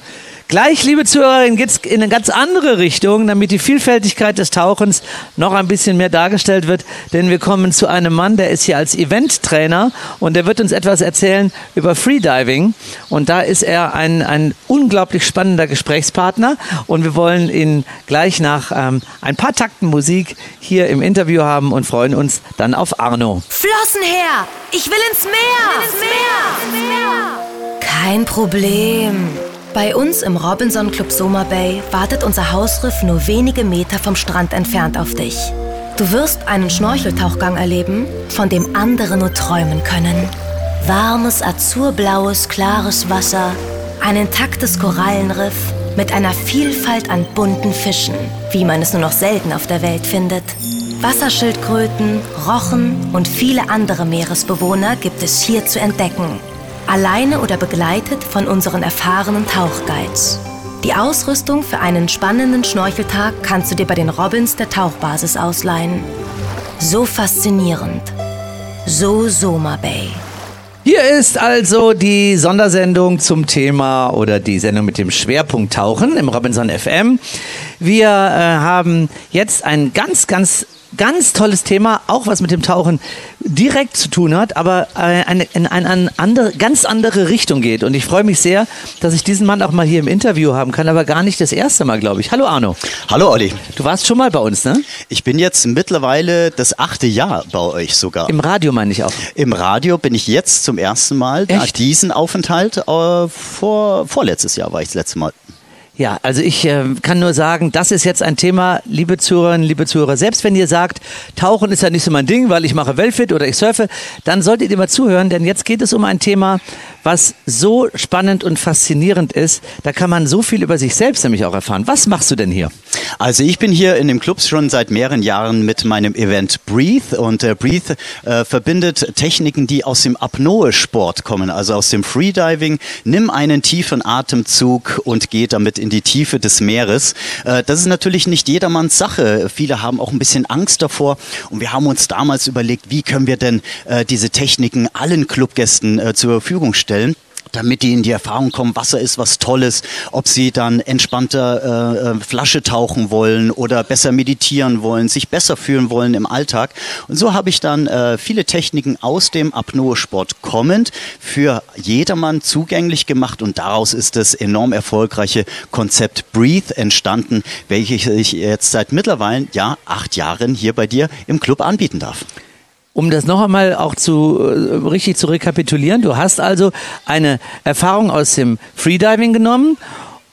Gleich, liebe Zuhörerinnen, geht's in eine ganz andere Richtung, damit die Vielfältigkeit des Tauchens noch ein bisschen mehr dargestellt wird. Denn wir kommen zu einem Mann, der ist hier als Eventtrainer und der wird uns etwas erzählen über Freediving. Und da ist er ein, ein unglaublich spannender Gesprächspartner. Und wir wollen ihn gleich nach ähm, ein paar Takten Musik hier im Interview haben und freuen uns dann auf Arno. Flossen her! Ich will ins Meer! ins Meer! Kein Problem. Bei uns im Robinson Club Soma Bay wartet unser Hausriff nur wenige Meter vom Strand entfernt auf dich. Du wirst einen Schnorcheltauchgang erleben, von dem andere nur träumen können. Warmes, azurblaues, klares Wasser, ein intaktes Korallenriff mit einer Vielfalt an bunten Fischen, wie man es nur noch selten auf der Welt findet. Wasserschildkröten, Rochen und viele andere Meeresbewohner gibt es hier zu entdecken. Alleine oder begleitet von unseren erfahrenen Tauchguides. Die Ausrüstung für einen spannenden Schnorcheltag kannst du dir bei den Robins der Tauchbasis ausleihen. So faszinierend. So Soma Bay. Hier ist also die Sondersendung zum Thema oder die Sendung mit dem Schwerpunkt Tauchen im Robinson FM. Wir äh, haben jetzt ein ganz, ganz ganz tolles Thema, auch was mit dem Tauchen direkt zu tun hat, aber äh, eine, in eine andere, ganz andere Richtung geht. Und ich freue mich sehr, dass ich diesen Mann auch mal hier im Interview haben kann, aber gar nicht das erste Mal, glaube ich. Hallo Arno. Hallo Olli. Du warst schon mal bei uns, ne? Ich bin jetzt mittlerweile das achte Jahr bei euch sogar. Im Radio meine ich auch. Im Radio bin ich jetzt zum ersten Mal. Echt? Nach diesen Aufenthalt äh, vor, vorletztes Jahr war ich das letzte Mal. Ja, also ich äh, kann nur sagen, das ist jetzt ein Thema, liebe Zuhörerinnen, liebe Zuhörer. Selbst wenn ihr sagt, Tauchen ist ja nicht so mein Ding, weil ich mache Wellfit oder ich surfe, dann solltet ihr mal zuhören, denn jetzt geht es um ein Thema, was so spannend und faszinierend ist. Da kann man so viel über sich selbst nämlich auch erfahren. Was machst du denn hier? Also ich bin hier in dem Club schon seit mehreren Jahren mit meinem Event Breathe und äh, Breathe äh, verbindet Techniken, die aus dem Apnoe-Sport kommen, also aus dem Freediving. Nimm einen tiefen Atemzug und geh damit in die Tiefe des Meeres. Äh, das ist natürlich nicht jedermanns Sache. Viele haben auch ein bisschen Angst davor und wir haben uns damals überlegt, wie können wir denn äh, diese Techniken allen Clubgästen äh, zur Verfügung stellen damit die in die Erfahrung kommen, Wasser ist was Tolles, ob sie dann entspannter äh, äh, Flasche tauchen wollen oder besser meditieren wollen, sich besser fühlen wollen im Alltag. Und so habe ich dann äh, viele Techniken aus dem Apnoe-Sport kommend für jedermann zugänglich gemacht und daraus ist das enorm erfolgreiche Konzept Breathe entstanden, welches ich jetzt seit mittlerweile, ja, acht Jahren hier bei dir im Club anbieten darf. Um das noch einmal auch zu äh, richtig zu rekapitulieren, du hast also eine Erfahrung aus dem Freediving genommen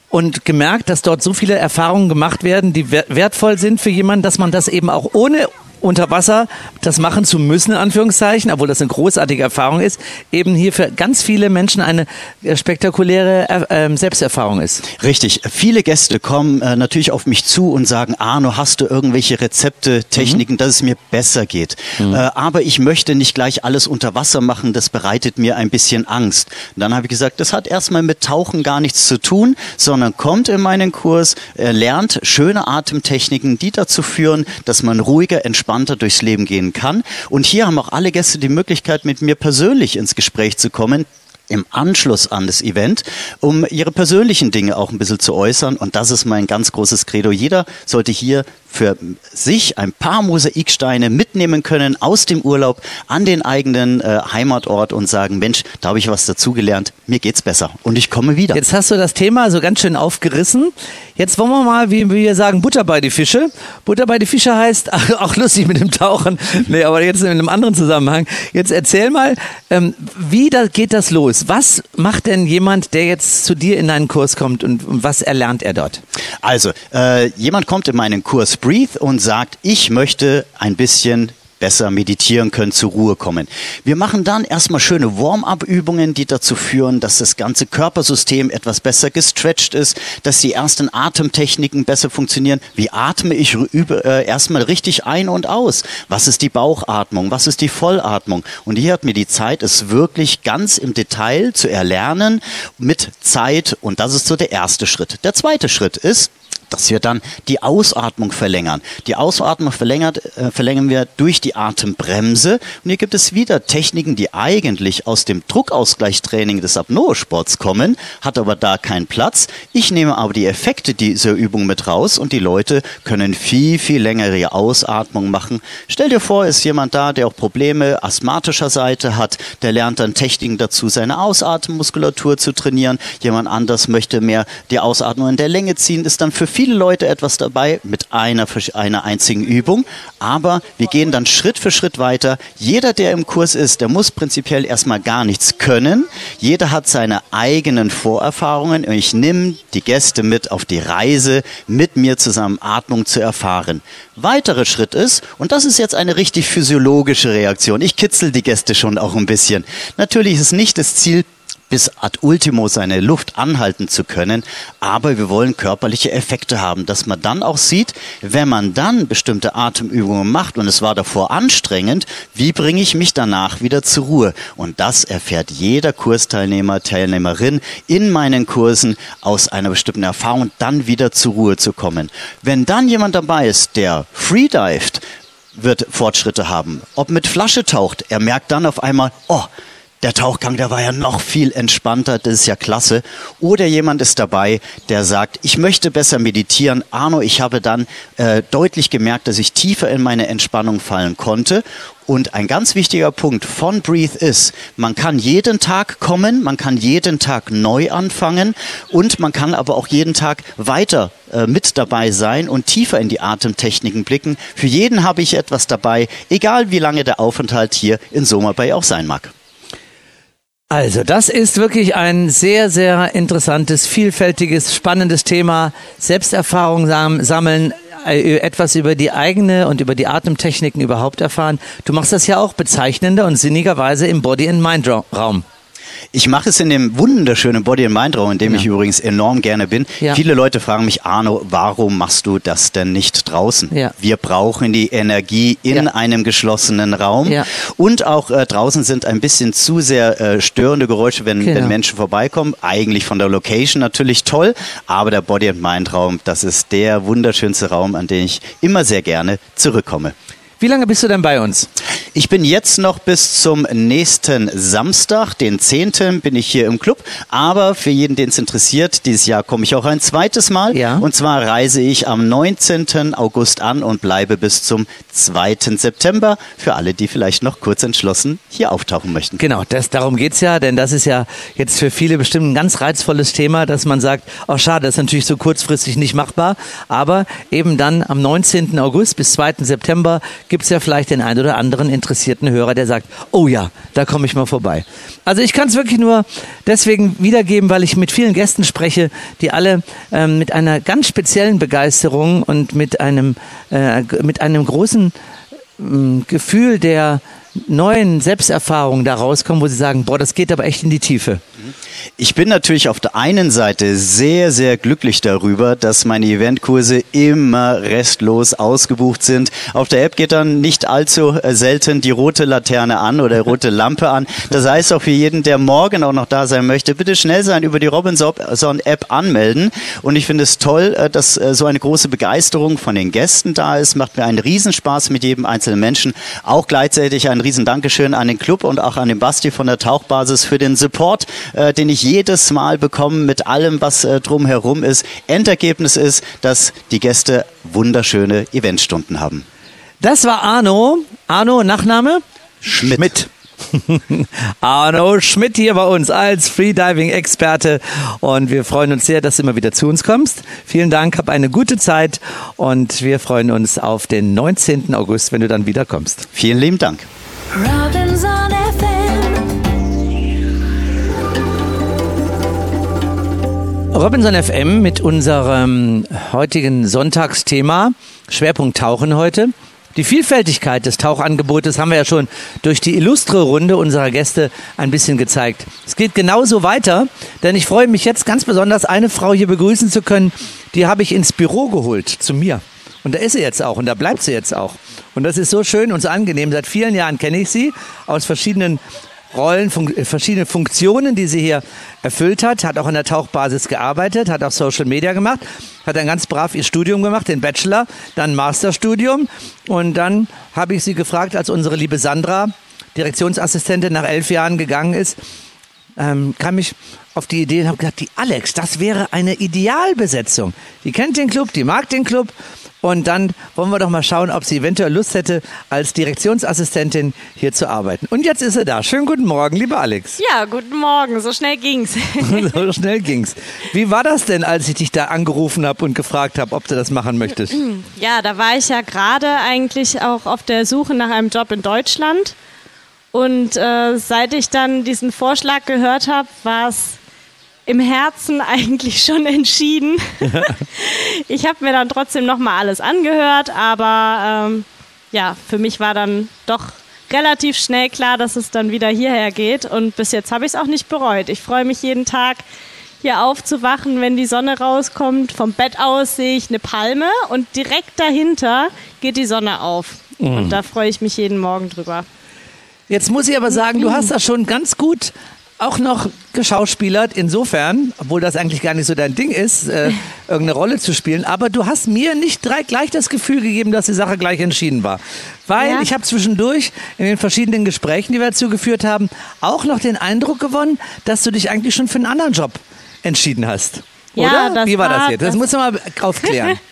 und gemerkt, dass dort so viele Erfahrungen gemacht werden, die wertvoll sind für jemanden, dass man das eben auch ohne unter Wasser das machen zu müssen, in Anführungszeichen, obwohl das eine großartige Erfahrung ist, eben hier für ganz viele Menschen eine äh, spektakuläre äh, ähm, Selbsterfahrung ist. Richtig. Viele Gäste kommen äh, natürlich auf mich zu und sagen, Arno, hast du irgendwelche Rezepte, Techniken, mhm. dass es mir besser geht? Mhm. Äh, aber ich möchte nicht gleich alles unter Wasser machen, das bereitet mir ein bisschen Angst. Und dann habe ich gesagt, das hat erstmal mit Tauchen gar nichts zu tun, sondern kommt in meinen Kurs, lernt schöne Atemtechniken, die dazu führen, dass man ruhiger, entspannter entspannter durchs Leben gehen kann. Und hier haben auch alle Gäste die Möglichkeit, mit mir persönlich ins Gespräch zu kommen im Anschluss an das Event, um ihre persönlichen Dinge auch ein bisschen zu äußern. Und das ist mein ganz großes Credo. Jeder sollte hier für sich ein paar Mosaiksteine mitnehmen können aus dem Urlaub an den eigenen äh, Heimatort und sagen, Mensch, da habe ich was dazugelernt, mir geht's besser und ich komme wieder. Jetzt hast du das Thema so ganz schön aufgerissen. Jetzt wollen wir mal, wie wir sagen, Butter bei die Fische. Butter bei die Fische heißt, auch lustig mit dem Tauchen, nee, aber jetzt in einem anderen Zusammenhang. Jetzt erzähl mal, ähm, wie da geht das los? Was macht denn jemand, der jetzt zu dir in deinen Kurs kommt und, und was erlernt er dort? Also, äh, jemand kommt in meinen Kurs Breathe und sagt, ich möchte ein bisschen besser meditieren können, zur Ruhe kommen. Wir machen dann erstmal schöne Warm-up-Übungen, die dazu führen, dass das ganze Körpersystem etwas besser gestretched ist, dass die ersten Atemtechniken besser funktionieren. Wie atme ich äh, erstmal richtig ein und aus? Was ist die Bauchatmung? Was ist die Vollatmung? Und hier hat mir die Zeit, es wirklich ganz im Detail zu erlernen mit Zeit. Und das ist so der erste Schritt. Der zweite Schritt ist, dass wir dann die Ausatmung verlängern. Die Ausatmung verlängert, äh, verlängern wir durch die Atembremse. Und hier gibt es wieder Techniken, die eigentlich aus dem Druckausgleichstraining des Apnoe-Sports kommen, hat aber da keinen Platz. Ich nehme aber die Effekte dieser Übung mit raus und die Leute können viel, viel längere Ausatmung machen. Stell dir vor, ist jemand da, der auch Probleme asthmatischer Seite hat, der lernt dann Techniken dazu, seine Ausatmungsmuskulatur zu trainieren. Jemand anders möchte mehr die Ausatmung in der Länge ziehen, ist dann für viele Leute etwas dabei mit einer, einer einzigen Übung. Aber wir gehen dann Schritt für Schritt weiter. Jeder, der im Kurs ist, der muss prinzipiell erstmal gar nichts können. Jeder hat seine eigenen Vorerfahrungen und ich nehme die Gäste mit auf die Reise, mit mir zusammen Atmung zu erfahren. Weiterer Schritt ist, und das ist jetzt eine richtig physiologische Reaktion, ich kitzel die Gäste schon auch ein bisschen. Natürlich ist nicht das Ziel, bis ad ultimo seine Luft anhalten zu können. Aber wir wollen körperliche Effekte haben, dass man dann auch sieht, wenn man dann bestimmte Atemübungen macht und es war davor anstrengend, wie bringe ich mich danach wieder zur Ruhe? Und das erfährt jeder Kursteilnehmer, Teilnehmerin in meinen Kursen aus einer bestimmten Erfahrung, dann wieder zur Ruhe zu kommen. Wenn dann jemand dabei ist, der freedived, wird Fortschritte haben. Ob mit Flasche taucht, er merkt dann auf einmal, oh, der Tauchgang, der war ja noch viel entspannter, das ist ja klasse. Oder jemand ist dabei, der sagt, ich möchte besser meditieren. Arno, ich habe dann äh, deutlich gemerkt, dass ich tiefer in meine Entspannung fallen konnte. Und ein ganz wichtiger Punkt von Breathe ist, man kann jeden Tag kommen, man kann jeden Tag neu anfangen und man kann aber auch jeden Tag weiter äh, mit dabei sein und tiefer in die Atemtechniken blicken. Für jeden habe ich etwas dabei, egal wie lange der Aufenthalt hier in Soma Bay auch sein mag. Also, das ist wirklich ein sehr, sehr interessantes, vielfältiges, spannendes Thema. Selbsterfahrung sam sammeln, äh, etwas über die eigene und über die Atemtechniken überhaupt erfahren. Du machst das ja auch bezeichnender und sinnigerweise im Body-and-Mind-Raum. Ich mache es in dem wunderschönen Body and Mind Raum, in dem ja. ich übrigens enorm gerne bin. Ja. Viele Leute fragen mich, Arno, warum machst du das denn nicht draußen? Ja. Wir brauchen die Energie in einem geschlossenen Raum. Und auch äh, draußen sind ein bisschen zu sehr äh, störende Geräusche, wenn, genau. wenn Menschen vorbeikommen. Eigentlich von der Location natürlich toll, aber der Body and Mind Raum, das ist der wunderschönste Raum, an den ich immer sehr gerne zurückkomme. Wie lange bist du denn bei uns? Ich bin jetzt noch bis zum nächsten Samstag, den 10. bin ich hier im Club. Aber für jeden, den es interessiert, dieses Jahr komme ich auch ein zweites Mal. Ja. Und zwar reise ich am 19. August an und bleibe bis zum 2. September. Für alle, die vielleicht noch kurz entschlossen hier auftauchen möchten. Genau, das, darum geht's ja, denn das ist ja jetzt für viele bestimmt ein ganz reizvolles Thema, dass man sagt, oh schade, das ist natürlich so kurzfristig nicht machbar. Aber eben dann am 19. August bis 2. September gibt es ja vielleicht den einen oder anderen interessierten Hörer, der sagt, oh ja, da komme ich mal vorbei. Also ich kann es wirklich nur deswegen wiedergeben, weil ich mit vielen Gästen spreche, die alle ähm, mit einer ganz speziellen Begeisterung und mit einem, äh, mit einem großen äh, Gefühl der neuen Selbsterfahrungen da rauskommen, wo sie sagen, boah, das geht aber echt in die Tiefe. Ich bin natürlich auf der einen Seite sehr, sehr glücklich darüber, dass meine Eventkurse immer restlos ausgebucht sind. Auf der App geht dann nicht allzu äh, selten die rote Laterne an oder rote Lampe an. Das heißt auch für jeden, der morgen auch noch da sein möchte, bitte schnell sein über die Robinson-App anmelden. Und ich finde es toll, äh, dass äh, so eine große Begeisterung von den Gästen da ist. Macht mir einen Riesenspaß mit jedem einzelnen Menschen. Auch gleichzeitig ein riesen Dankeschön an den Club und auch an den Basti von der Tauchbasis für den Support, den ich jedes Mal bekommen mit allem, was äh, drumherum ist. Endergebnis ist, dass die Gäste wunderschöne Eventstunden haben. Das war Arno. Arno, Nachname? Schmidt. Schmidt. Arno Schmidt hier bei uns als Freediving-Experte und wir freuen uns sehr, dass du immer wieder zu uns kommst. Vielen Dank, hab eine gute Zeit und wir freuen uns auf den 19. August, wenn du dann wieder kommst. Vielen lieben Dank. Robinson FM mit unserem heutigen Sonntagsthema, Schwerpunkt Tauchen heute. Die Vielfältigkeit des Tauchangebotes haben wir ja schon durch die illustre Runde unserer Gäste ein bisschen gezeigt. Es geht genauso weiter, denn ich freue mich jetzt ganz besonders, eine Frau hier begrüßen zu können. Die habe ich ins Büro geholt, zu mir. Und da ist sie jetzt auch und da bleibt sie jetzt auch. Und das ist so schön und so angenehm. Seit vielen Jahren kenne ich sie aus verschiedenen Rollen, fun äh, verschiedene Funktionen, die sie hier erfüllt hat, hat auch in der Tauchbasis gearbeitet, hat auch Social Media gemacht, hat dann ganz brav ihr Studium gemacht, den Bachelor, dann Masterstudium und dann habe ich sie gefragt, als unsere liebe Sandra, Direktionsassistentin, nach elf Jahren gegangen ist, ähm, kam ich auf die Idee und habe gedacht, die Alex, das wäre eine Idealbesetzung. Die kennt den Club, die mag den Club und dann wollen wir doch mal schauen, ob sie eventuell Lust hätte, als Direktionsassistentin hier zu arbeiten. Und jetzt ist sie da. Schönen guten Morgen, liebe Alex. Ja, guten Morgen. So schnell ging's. so schnell ging's. Wie war das denn, als ich dich da angerufen habe und gefragt habe, ob du das machen möchtest? Ja, da war ich ja gerade eigentlich auch auf der Suche nach einem Job in Deutschland. Und äh, seit ich dann diesen Vorschlag gehört habe, war es im Herzen eigentlich schon entschieden. ich habe mir dann trotzdem nochmal alles angehört, aber ähm, ja, für mich war dann doch relativ schnell klar, dass es dann wieder hierher geht. Und bis jetzt habe ich es auch nicht bereut. Ich freue mich jeden Tag, hier aufzuwachen, wenn die Sonne rauskommt. Vom Bett aus sehe ich eine Palme und direkt dahinter geht die Sonne auf. Mhm. Und da freue ich mich jeden Morgen drüber. Jetzt muss ich aber sagen, du hast das schon ganz gut auch noch geschauspielert, insofern, obwohl das eigentlich gar nicht so dein Ding ist, äh, irgendeine Rolle zu spielen, aber du hast mir nicht gleich das Gefühl gegeben, dass die Sache gleich entschieden war. Weil Ja. ich habe zwischendurch in den verschiedenen Gesprächen, die wir dazu geführt haben, auch noch den Eindruck gewonnen, dass du dich eigentlich schon für einen anderen Job entschieden hast. Ja, Oder? Wie war, das jetzt? Das, das- muss man mal aufklären.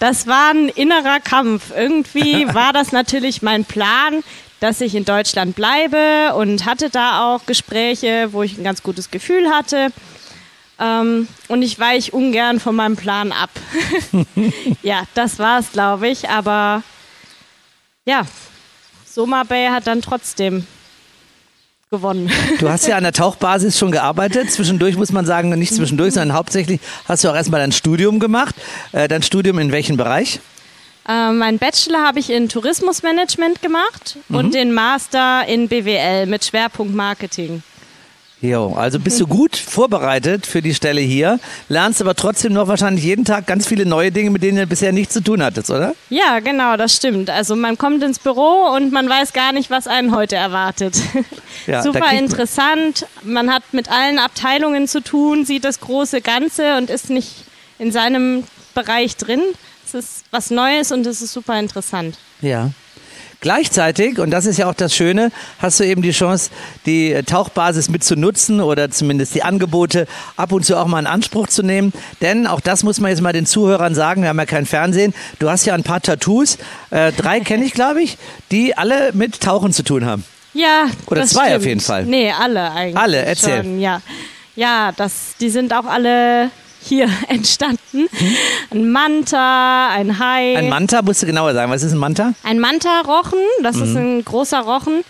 Das war ein innerer Kampf. Irgendwie war das natürlich mein Plan, dass ich in Deutschland bleibe und hatte da auch Gespräche, wo ich ein ganz gutes Gefühl hatte. Ähm, und ich weiche ungern von meinem Plan ab. ja, das war es, glaube ich. Aber ja, Soma Bay hat dann trotzdem gewonnen. Du hast ja an der Tauchbasis schon gearbeitet. Zwischendurch muss man sagen, nicht zwischendurch, sondern hauptsächlich hast du auch erstmal dein Studium gemacht. Äh, dein Studium in welchem Bereich? Ähm, mein Bachelor habe ich in Tourismusmanagement gemacht Mhm. und den Master in BWL mit Schwerpunkt Marketing. Jo, also bist du gut vorbereitet für die Stelle hier, lernst aber trotzdem noch wahrscheinlich jeden Tag ganz viele neue Dinge, mit denen du bisher nichts zu tun hattest, oder? Ja, genau, das stimmt. Also man kommt ins Büro und man weiß gar nicht, was einen heute erwartet. Ja, Super interessant. Man hat mit allen Abteilungen zu tun, sieht das große Ganze und ist nicht in seinem Bereich drin. Ist was Neues und es ist super interessant. Ja. Gleichzeitig, und das ist ja auch das Schöne, hast du eben die Chance, die äh, Tauchbasis mitzunutzen oder zumindest die Angebote ab und zu auch mal in Anspruch zu nehmen. Denn auch das muss man jetzt mal den Zuhörern sagen, wir haben ja kein Fernsehen. Du hast ja ein paar Tattoos, äh, drei kenne ich, glaube ich, die alle mit Tauchen zu tun haben. Ja, Oder das zwei stimmt. auf jeden Fall. Nee, alle eigentlich. Alle, erzähl. Schon, ja, ja das, die sind auch alle hier entstanden. Ein Manta, ein Hai. Ein Manta, musst du genauer sagen. Was ist ein Manta? Ein Manta-Rochen, das ist Mhm. ein großer Rochen.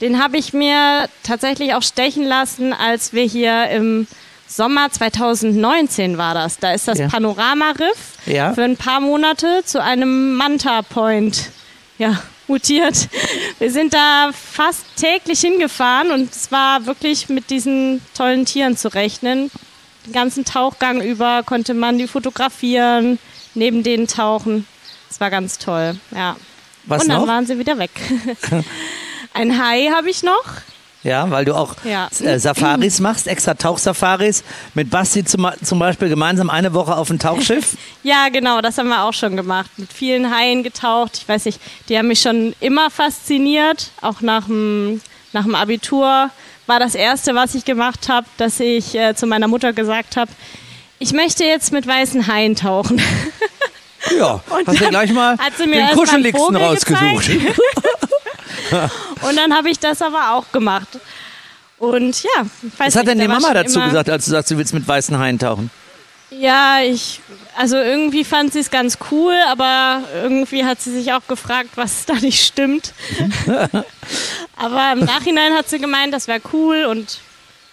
Den habe ich mir tatsächlich auch stechen lassen, als wir hier im Sommer 2019 war das. Da ist das Ja. Panoramariff Ja. für ein paar Monate zu einem Manta-Point ja, mutiert. Wir sind da fast täglich hingefahren und es war wirklich mit diesen tollen Tieren zu rechnen. Den ganzen Tauchgang über konnte man die fotografieren, neben denen tauchen. Es war ganz toll, ja. Was und dann noch? waren sie wieder weg. Ein Hai habe ich noch. Ja, weil du auch Ja. äh, Safaris machst, extra Tauchsafaris. Mit Basti zum, zum Beispiel gemeinsam eine Woche auf dem Tauchschiff. Ja, genau, das haben wir auch schon gemacht. Mit vielen Haien getaucht. Ich weiß nicht, die haben mich schon immer fasziniert. Auch nach dem, nach dem Abitur war das Erste, was ich gemacht habe, dass ich äh, zu meiner Mutter gesagt habe, ich möchte jetzt mit weißen Haien tauchen. Ja, Und hast du gleich mal hat sie mir den kuscheligsten rausgesucht. Und dann habe ich das aber auch gemacht. Und ja, Was hat denn die Mama dazu gesagt, als du sagst, du willst mit weißen Haien tauchen? Ja, ich, also irgendwie fand sie es ganz cool, aber irgendwie hat sie sich auch gefragt, was da nicht stimmt. aber im Nachhinein hat sie gemeint, das wäre cool und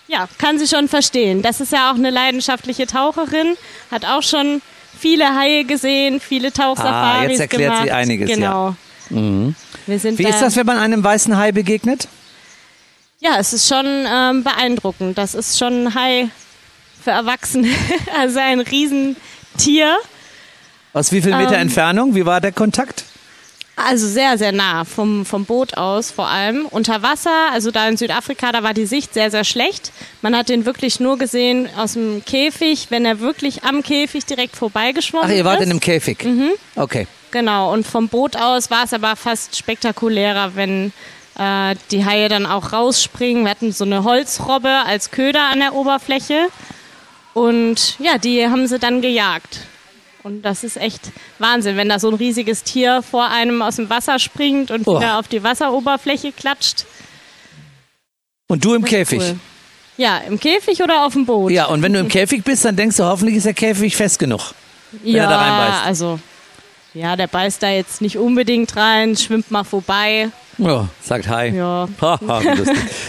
ja, kann sie schon verstehen. Das ist ja auch eine leidenschaftliche Taucherin, hat auch schon viele Haie gesehen, viele Tauchsafaris Ah, jetzt erklärt gemacht. sie einiges, ja. Genau. Mhm. Wir sind Wie da, ist das, wenn man einem weißen Hai begegnet? Ja, es ist schon ähm, beeindruckend. Das ist schon ein Hai für Erwachsene. also ein Riesentier. Aus wie viel Meter Ähm, Entfernung? Wie war der Kontakt? Also sehr, sehr nah, vom, vom Boot aus vor allem. Unter Wasser, also da in Südafrika, da war die Sicht sehr, sehr schlecht. Man hat den wirklich nur gesehen aus dem Käfig, wenn er wirklich am Käfig direkt vorbeigeschwommen Ach, ist. ihr wart in einem Käfig. Mhm. Okay. Genau, und vom Boot aus war es aber fast spektakulärer, wenn äh, die Haie dann auch rausspringen. Wir hatten so eine Holzrobbe als Köder an der Oberfläche. Und ja, die haben sie dann gejagt. Und das ist echt Wahnsinn, wenn da so ein riesiges Tier vor einem aus dem Wasser springt und Oh. wieder auf die Wasseroberfläche klatscht. Und du im Käfig? Cool. Ja, im Käfig oder auf dem Boot? Ja, und wenn du im Käfig bist, dann denkst du, hoffentlich ist der Käfig fest genug. Wenn ja, er da reinbeißt. also ja, der beißt da jetzt nicht unbedingt rein, schwimmt mal vorbei. Ja, sagt Hi. Ja.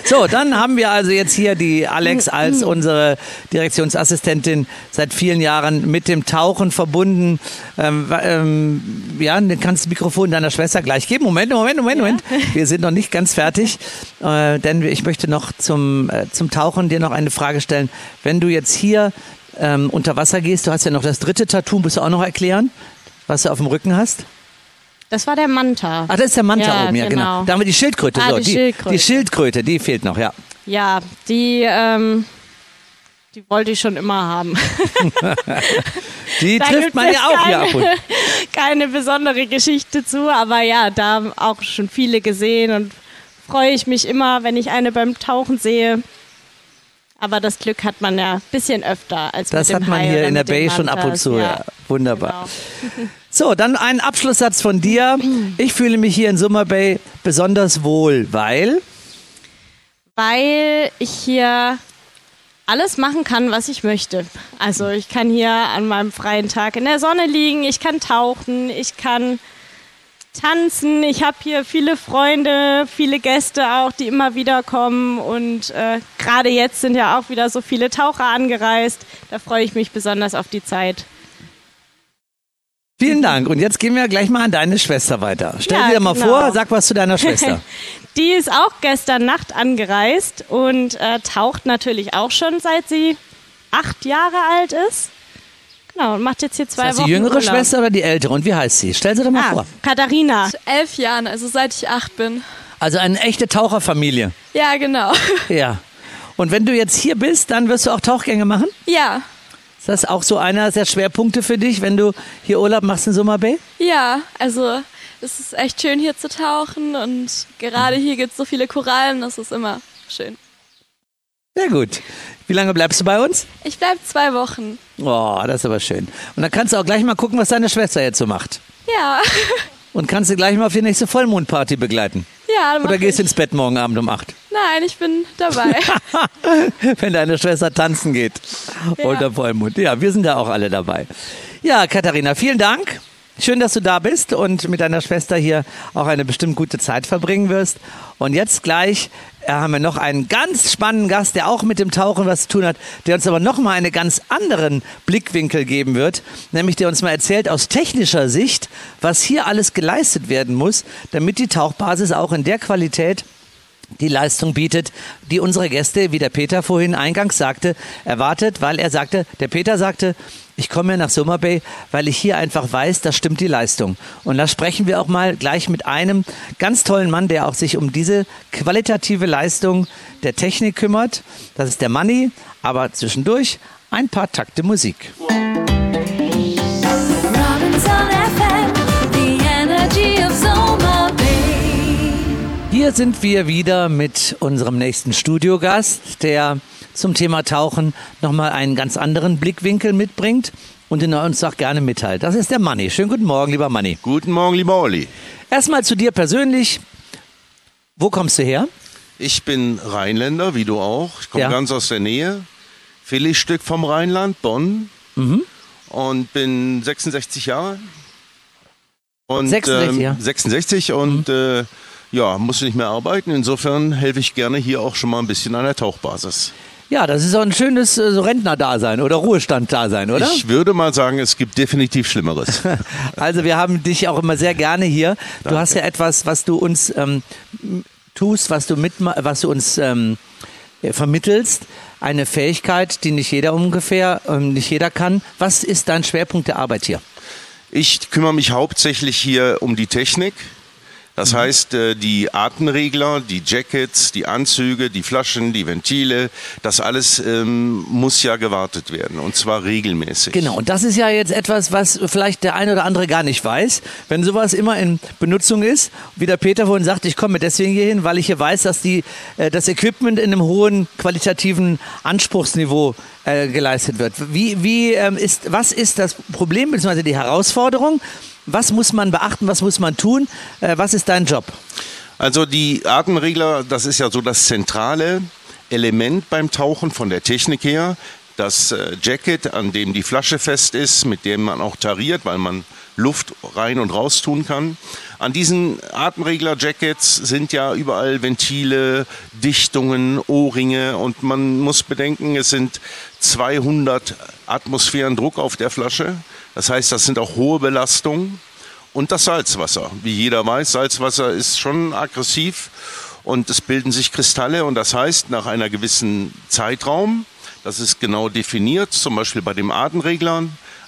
So, dann haben wir also jetzt hier die Alex als unsere Direktionsassistentin seit vielen Jahren mit dem Tauchen verbunden. Ähm, ähm, ja, dann kannst du das Mikrofon deiner Schwester gleich geben. Moment, Moment, Moment, Moment. Wir sind noch nicht ganz fertig, äh, denn ich möchte noch zum, äh, zum Tauchen dir noch eine Frage stellen. Wenn du jetzt hier ähm, unter Wasser gehst, du hast ja noch das dritte Tattoo, musst du auch noch erklären, was du auf dem Rücken hast? Das war der Manta. Ach, das ist der Manta Ja, oben, ja, genau. genau. Da haben wir die Schildkröte. Ah, so, die Schildkröte. die Schildkröte, die fehlt noch, ja. Ja, die, ähm, die wollte ich schon immer haben. Die Da trifft man ja auch hier keine, ab und keine besondere Geschichte zu, aber ja, da haben auch schon viele gesehen und freue ich mich immer, wenn ich eine beim Tauchen sehe. Aber das Glück hat man ja ein bisschen öfter als Das hat man Hai hier in der Bay schon ab und zu. Ja. Ja. genau. So, dann ein Abschlusssatz von dir. Ich fühle mich hier in Summer Bay besonders wohl, weil Weil ich hier alles machen kann, was ich möchte. Also ich kann hier an meinem freien Tag in der Sonne liegen, ich kann tauchen, ich kann tanzen, ich habe hier viele Freunde, viele Gäste auch, die immer wieder kommen und äh, gerade jetzt sind ja auch wieder so viele Taucher angereist. Da freue ich mich besonders auf die Zeit. Vielen Dank. Und jetzt gehen wir gleich mal an deine Schwester weiter. Stell Ja, dir mal genau. vor, sag was zu deiner Schwester. Die ist auch gestern Nacht angereist und äh, taucht natürlich auch schon seit sie acht Jahre alt ist. Genau, und macht jetzt hier zwei Ist das Wochen die jüngere Urlaub. Schwester oder die ältere? Und wie heißt sie? Stell sie doch mal Ah, vor. Katharina. Zu elf Jahren, also seit ich acht bin. Also eine echte Taucherfamilie. Ja, genau. Ja. Und wenn du jetzt hier bist, dann wirst du auch Tauchgänge machen? Ja, Ist das auch so einer der Schwerpunkte für dich, wenn du hier Urlaub machst in Summer Bay? ja, also es ist echt schön hier zu tauchen und gerade hier gibt es so viele Korallen, das ist immer schön. Sehr gut. Wie lange bleibst du bei uns? Ich bleibe zwei Wochen. Oh, das ist aber schön. Und dann kannst du auch gleich mal gucken, was deine Schwester jetzt so macht. Ja, Und kannst du gleich mal auf die nächste Vollmondparty begleiten. Ja. Oder gehst ich. ins Bett morgen Abend um 8, Nein, ich bin dabei. wenn deine Schwester tanzen geht. Ja. Unter Vollmond. Ja, wir sind da auch alle dabei. Ja, Katharina, vielen Dank. Schön, dass du da bist und mit deiner Schwester hier auch eine bestimmt gute Zeit verbringen wirst. Und jetzt gleich haben wir noch einen ganz spannenden Gast, der auch mit dem Tauchen was zu tun hat, der uns aber noch mal einen ganz anderen Blickwinkel geben wird, nämlich der uns mal erzählt aus technischer Sicht, was hier alles geleistet werden muss, damit die Tauchbasis auch in der Qualität die Leistung bietet, die unsere Gäste, wie der Peter vorhin eingangs sagte, erwartet, weil er sagte, der Peter sagte, ich komme nach Summer Bay, weil ich hier einfach weiß, da stimmt die Leistung. Und da sprechen wir auch mal gleich mit einem ganz tollen Mann, der auch sich um diese qualitative Leistung der Technik kümmert. Das ist der Manni, aber zwischendurch ein paar Takte Musik. Robinson Hier sind wir wieder mit unserem nächsten Studiogast, der zum Thema Tauchen nochmal einen ganz anderen Blickwinkel mitbringt und den er uns auch gerne mitteilt. Das ist der Manni. Schönen guten Morgen, lieber Manni. Guten Morgen, lieber Olli. Erstmal zu dir persönlich. Wo kommst du her? Ich bin Rheinländer, wie du auch. Ich komme Ja. ganz aus der Nähe. Filetstück vom Rheinland, Bonn. Mhm. Und bin 66 Jahre. Und, 66, ähm, ja. Mhm. 66 und äh, ja, muss nicht mehr arbeiten. Insofern helfe ich gerne hier auch schon mal ein bisschen an der Tauchbasis. Ja, das ist auch ein schönes äh, so Rentnerdasein oder Ruhestanddasein, oder? Ich würde mal sagen, es gibt definitiv Schlimmeres. Also wir haben dich auch immer sehr gerne hier. Du hast ja etwas, was du uns ähm, tust, was du mit, was du uns ähm, äh, vermittelst, eine Fähigkeit, die nicht jeder ungefähr, ähm, nicht jeder kann. Was ist dein Schwerpunkt der Arbeit hier? Ich kümmere mich hauptsächlich hier um die Technik. Das heißt, äh, die Artenregler, die Jackets, die Anzüge, die Flaschen, die Ventile, das alles ähm, muss ja gewartet werden und zwar regelmäßig. Genau, und das ist ja jetzt etwas, was vielleicht der eine oder andere gar nicht weiß. Wenn sowas immer in Benutzung ist, wie der Peter vorhin sagt, ich komme deswegen hier hin, weil ich hier weiß, dass die, äh, das Equipment in einem hohen qualitativen Anspruchsniveau äh, geleistet wird. Wie, wie ähm, ist, was ist das Problem bzw. die Herausforderung? Was muss man beachten? Was muss man tun? Äh, was ist dein Job? Also die Artenregler, das ist ja so das zentrale Element beim Tauchen von der Technik her. Das äh, Jacket, an dem die Flasche fest ist, mit dem man auch tariert, weil man Luft rein und raus tun kann. An diesen Atemregler-Jackets sind ja überall Ventile, Dichtungen, Ohrringe und man muss bedenken, es sind 200 Atmosphären Druck auf der Flasche. Das heißt, das sind auch hohe Belastungen. Und das Salzwasser. Wie jeder weiß, Salzwasser ist schon aggressiv und es bilden sich Kristalle und das heißt, nach einer gewissen Zeitraum, das ist genau definiert, zum Beispiel bei dem Artenregler,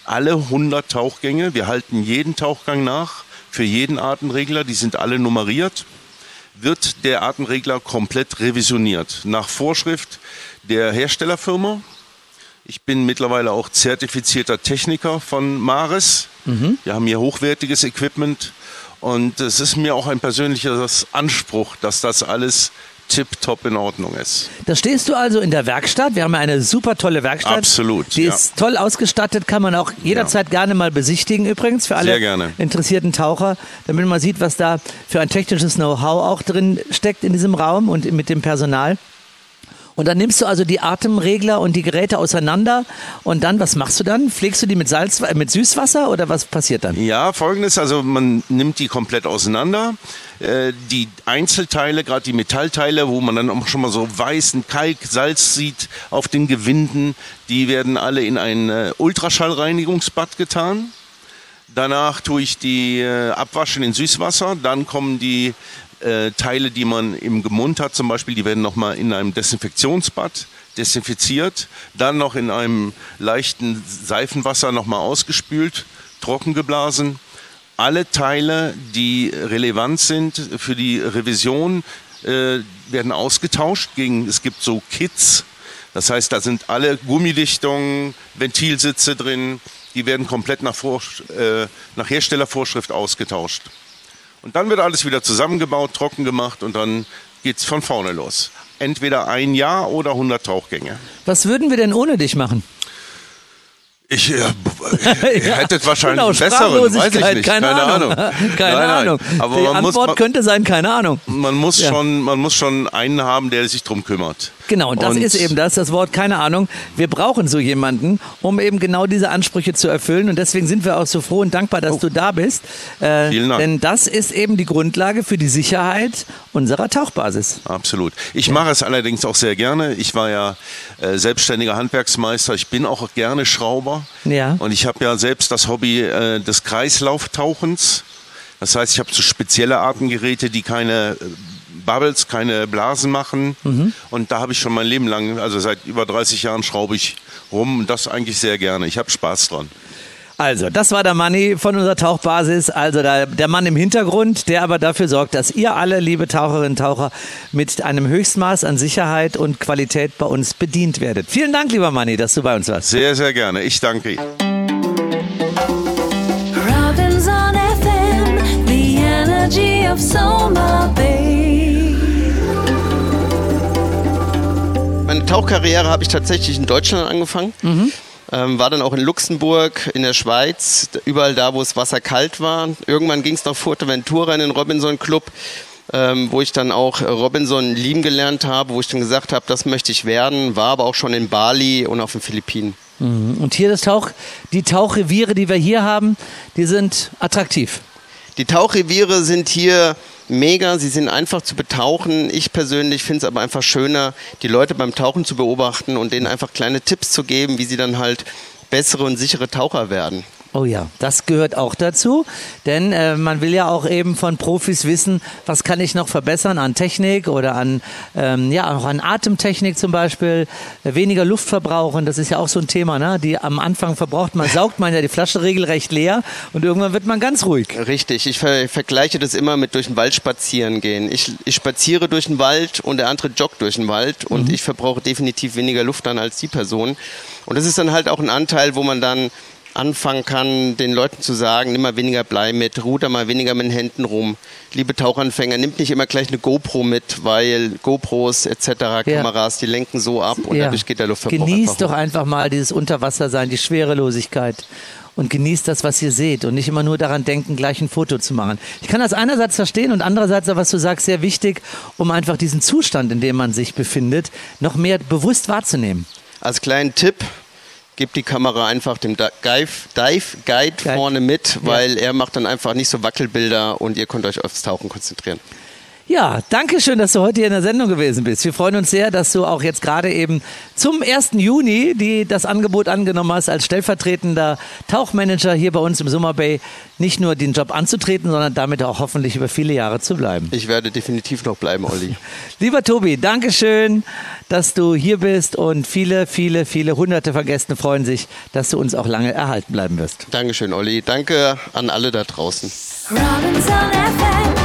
alle 100 Tauchgänge, wir halten jeden Tauchgang nach, für jeden Artenregler, die sind alle nummeriert. wird der Atemregler komplett revisioniert. Nach Vorschrift der Herstellerfirma. Ich bin mittlerweile auch zertifizierter Techniker von Maris. Mhm. Wir haben hier hochwertiges Equipment und es ist mir auch ein persönlicher Anspruch, dass das alles tipptopp in Ordnung ist. Da stehst du also in der Werkstatt. Wir haben ja eine super tolle Werkstatt. Absolut, Die ja. ist toll ausgestattet, kann man auch jederzeit gerne mal besichtigen übrigens für alle interessierten Taucher, damit man sieht, was da für ein technisches Know-how auch drin steckt in diesem Raum und mit dem Personal. Und dann nimmst du also die Atemregler und die Geräte auseinander und dann, was machst du dann? Pflegst du die mit Salz, äh, mit Süßwasser oder was passiert dann? Ja, folgendes, also man nimmt die komplett auseinander. Äh, Die Einzelteile, gerade die Metallteile, wo man dann auch schon mal so weißen Kalk, Salz sieht auf den Gewinden, die werden alle in ein äh, Ultraschallreinigungsbad getan. Danach tue ich die abwaschen in Süßwasser. Dann kommen die äh, Teile, die man im Mund hat, zum Beispiel, die werden nochmal in einem Desinfektionsbad desinfiziert. Dann noch in einem leichten Seifenwasser nochmal ausgespült, trocken geblasen. Alle Teile, die relevant sind für die Revision, äh, werden ausgetauscht gegen, es gibt so Kits. Das heißt, da sind alle Gummidichtungen, Ventilsitze drin, die werden komplett nach, Vor äh, nach Herstellervorschrift ausgetauscht. Und dann wird alles wieder zusammengebaut, trocken gemacht und dann geht's von vorne los. Entweder ein Jahr oder 100 Tauchgänge. Was würden wir denn ohne dich machen? Ich, äh, ihr hättet wahrscheinlich genau, besseren, weiß ich nicht. Keine, Ahnung. keine Nein, nein. Ahnung. Aber Die man muss, Antwort man, könnte sein, keine Ahnung. man muss Ja. schon, man muss schon einen haben, der sich drum kümmert. Genau, und das ist eben das, das Wort keine Ahnung. Wir brauchen so jemanden, um eben genau diese Ansprüche zu erfüllen. Und deswegen sind wir auch so froh und dankbar, dass du da bist. Äh, Oh. Vielen Dank. Denn das ist eben die Grundlage für die Sicherheit unserer Tauchbasis. Absolut. Ich mache es allerdings auch sehr gerne. Ich war ja äh, selbstständiger Handwerksmeister. Ich bin auch gerne Schrauber. Ja. Und ich habe ja selbst das Hobby äh, des Kreislauftauchens. Das heißt, ich habe so spezielle Atemgeräte, die keine äh, Bubbles, keine Blasen machen. Mhm. Und da habe ich schon mein Leben lang, also seit über 30 Jahren schraube ich rum. Und das eigentlich sehr gerne. Ich habe Spaß dran. Also, das war der Manni von unserer Tauchbasis, also der, der Mann im Hintergrund, der aber dafür sorgt, dass ihr alle, liebe Taucherinnen und Taucher, mit einem Höchstmaß an Sicherheit und Qualität bei uns bedient werdet. Vielen Dank, lieber Manni, dass du bei uns warst. Sehr, sehr gerne. Ich danke. Robinson FM, the energy of Soma Bay. Meine Tauchkarriere habe ich tatsächlich in Deutschland angefangen. Ähm, war dann auch in Luxemburg, in der Schweiz, überall da, wo es Wasser kalt war. Irgendwann ging es nach Fuerteventura in den Robinson Club, ähm, wo ich dann auch äh, Robinson lieben gelernt habe, wo ich dann gesagt habe, das möchte ich werden. War aber auch schon in Bali und auf den Philippinen. Mhm. Und hier das Tauch, die Tauchreviere, die wir hier haben, die sind attraktiv. Die Tauchreviere sind hier mega, sie sind einfach zu betauchen. Ich persönlich finde es aber einfach schöner, die Leute beim Tauchen zu beobachten und denen einfach kleine Tipps zu geben, wie sie dann halt bessere und sichere Taucher werden. Oh ja, das gehört auch dazu, denn äh, man will ja auch eben von Profis wissen, was kann ich noch verbessern an Technik oder an ähm, ja auch an Atemtechnik zum Beispiel, äh, weniger Luft verbrauchen. Das ist ja auch so ein Thema, ne? Die am Anfang verbraucht man, saugt man ja die Flasche regelrecht leer und irgendwann wird man ganz ruhig. Richtig, ich ver vergleiche das immer mit durch den Wald spazieren gehen. Ich, ich spaziere durch den Wald und der andere joggt durch den Wald und ich verbrauche definitiv weniger Luft dann als die Person. Und das ist dann halt auch ein Anteil, wo man dann anfangen kann, den Leuten zu sagen, nimm mal weniger Blei mit, ruder mal weniger mit den Händen rum. Liebe Tauchanfänger, nimmt nicht immer gleich eine GoPro mit, weil GoPros etc., Kameras, die lenken so ab und Ja. dadurch geht der Luftverbrauch Genießt einfach doch hoch. einfach mal dieses Unterwassersein, die Schwerelosigkeit. Und genießt das, was ihr seht und nicht immer nur daran denken, gleich ein Foto zu machen. Ich kann das einerseits verstehen und andererseits, was du sagst, sehr wichtig, um einfach diesen Zustand, in dem man sich befindet, noch mehr bewusst wahrzunehmen. Als kleinen Tipp, gebt die Kamera einfach dem Di- Dive, Dive Guide vorne mit, weil er macht dann einfach nicht so Wackelbilder und ihr könnt euch aufs Tauchen konzentrieren. Ja, danke schön, dass du heute hier in der Sendung gewesen bist. Wir freuen uns sehr, dass du auch jetzt gerade eben zum 1. Juni die, das Angebot angenommen hast, als stellvertretender Tauchmanager hier bei uns im Summer Bay nicht nur den Job anzutreten, sondern damit auch hoffentlich über viele Jahre zu bleiben. Ich werde definitiv noch bleiben, Olli. Lieber Tobi, danke schön, dass du hier bist und viele, viele, viele hunderte von Gästen freuen sich, dass du uns auch lange erhalten bleiben wirst. Dankeschön, Olli. Danke an alle da draußen. Robinson FM.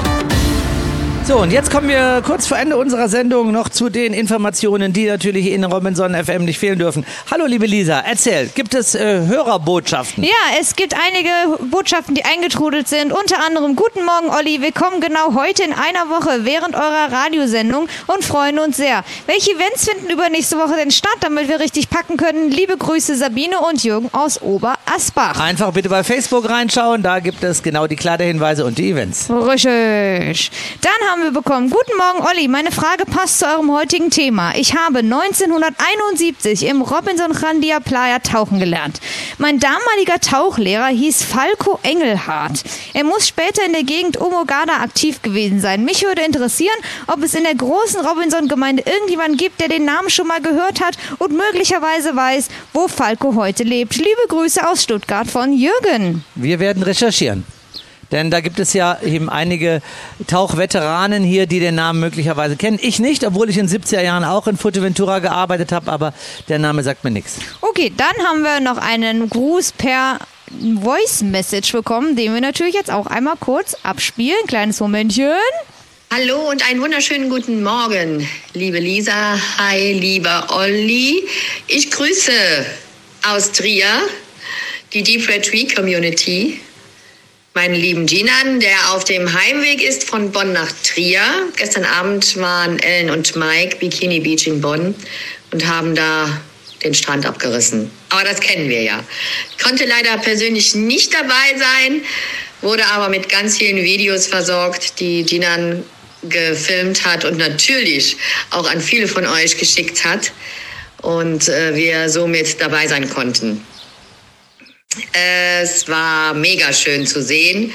So, und jetzt kommen wir kurz vor Ende unserer Sendung noch zu den Informationen, die natürlich in Robinson FM nicht fehlen dürfen. Hallo, liebe Lisa, erzähl, gibt es äh, Hörerbotschaften? Ja, es gibt einige Botschaften, die eingetrudelt sind. Unter anderem Guten Morgen, Olli. Wir kommen genau heute in einer Woche während eurer Radiosendung und freuen uns sehr. Welche Events finden übernächste Woche denn statt, damit wir richtig packen können? Liebe Grüße, Sabine und Jürgen aus Oberasbach. Einfach bitte bei Facebook reinschauen, da gibt es genau die Kleiderhinweise und die Events. Richtig. Dann haben wir bekommen. Guten Morgen, Olli. Meine Frage passt zu eurem heutigen Thema. Ich habe 1971 im Robinson Chandia Playa tauchen gelernt. Mein damaliger Tauchlehrer hieß Falco Engelhardt. Er muss später in der Gegend um Ogada aktiv gewesen sein. Mich würde interessieren, ob es in der großen Robinson-Gemeinde irgendjemanden gibt, der den Namen schon mal gehört hat und möglicherweise weiß, wo Falco heute lebt. Liebe Grüße aus Stuttgart von Jürgen. Wir werden recherchieren. Denn da gibt es ja eben einige Tauchveteranen hier, die den Namen möglicherweise kennen. Ich nicht, obwohl ich in den 70er Jahren auch in Fuerteventura gearbeitet habe, aber der Name sagt mir nichts. Okay, dann haben wir noch einen Gruß per Voice Message bekommen, den wir natürlich jetzt auch einmal kurz abspielen. Kleines Momentchen. Hallo und einen wunderschönen guten Morgen, liebe Lisa. Hi, lieber Olli. Ich grüße aus Trier die Deep Red Tree Community. Meinen lieben Ginan, der auf dem Heimweg ist von Bonn nach Trier. Gestern Abend waren Ellen und Mike Bikini Beach in Bonn und haben da den Strand abgerissen. Aber das kennen wir ja. Konnte leider persönlich nicht dabei sein, wurde aber mit ganz vielen Videos versorgt, die Ginan gefilmt hat und natürlich auch an viele von euch geschickt hat und äh, wir somit dabei sein konnten. Es war mega schön zu sehen.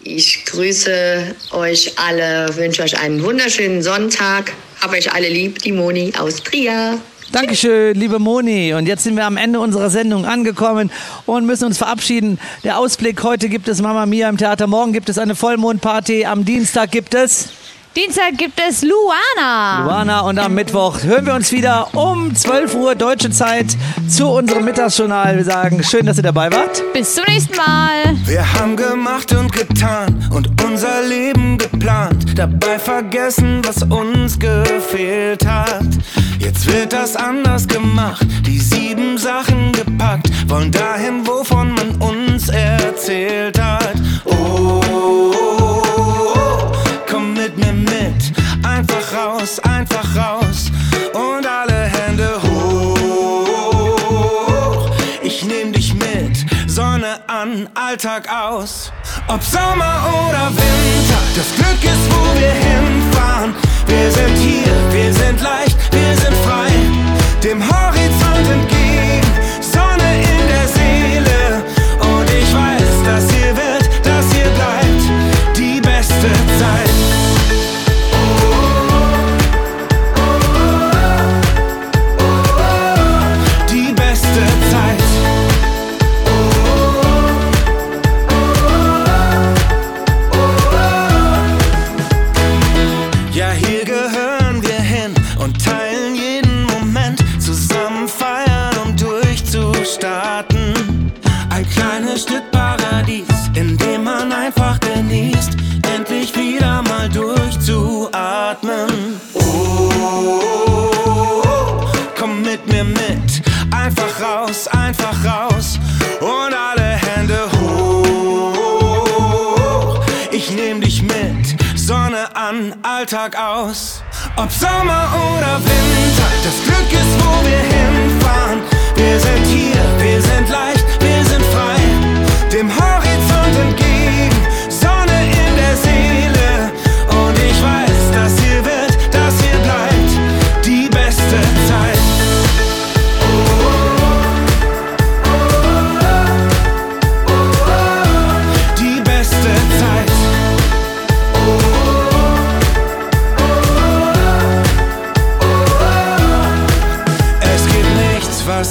Ich grüße euch alle, wünsche euch einen wunderschönen Sonntag. Hab euch alle lieb, die Moni aus Trier. Dankeschön, liebe Moni. Und jetzt sind wir am Ende unserer Sendung angekommen und müssen uns verabschieden. Der Ausblick, heute gibt es Mama Mia im Theater, morgen gibt es eine Vollmondparty, am Dienstag gibt es... Dienstag gibt es Luana. Luana und am Mittwoch hören wir uns wieder um 12 Uhr deutsche Zeit zu unserem Mittagsjournal. Wir sagen, schön, dass ihr dabei wart. Bis zum nächsten Mal. Wir haben gemacht und getan und unser Leben geplant, dabei vergessen, was uns gefehlt hat. Jetzt wird das anders gemacht, die sieben Sachen gepackt, wollen dahin, wovon man uns erzählt hat. Oh, oh, oh, mit mir mit, einfach raus, einfach raus und alle Hände hoch. Ich nehm dich mit, Sonne an, Alltag aus. Ob Sommer oder Winter, das Glück ist, wo wir hinfahren. Wir sind hier, wir sind leicht, wir sind frei. Dem Horizont entgegen, Sonne in der Seele. Mir mit, einfach raus, einfach raus und alle Hände hoch. Ich nehm dich mit, Sonne an, Alltag aus. Ob Sommer oder Winter, das Glück ist, wo wir hinfahren. Wir sind hier, wir sind leicht, wir sind frei. Dem Horizont entgegen, Sonne in der Seele.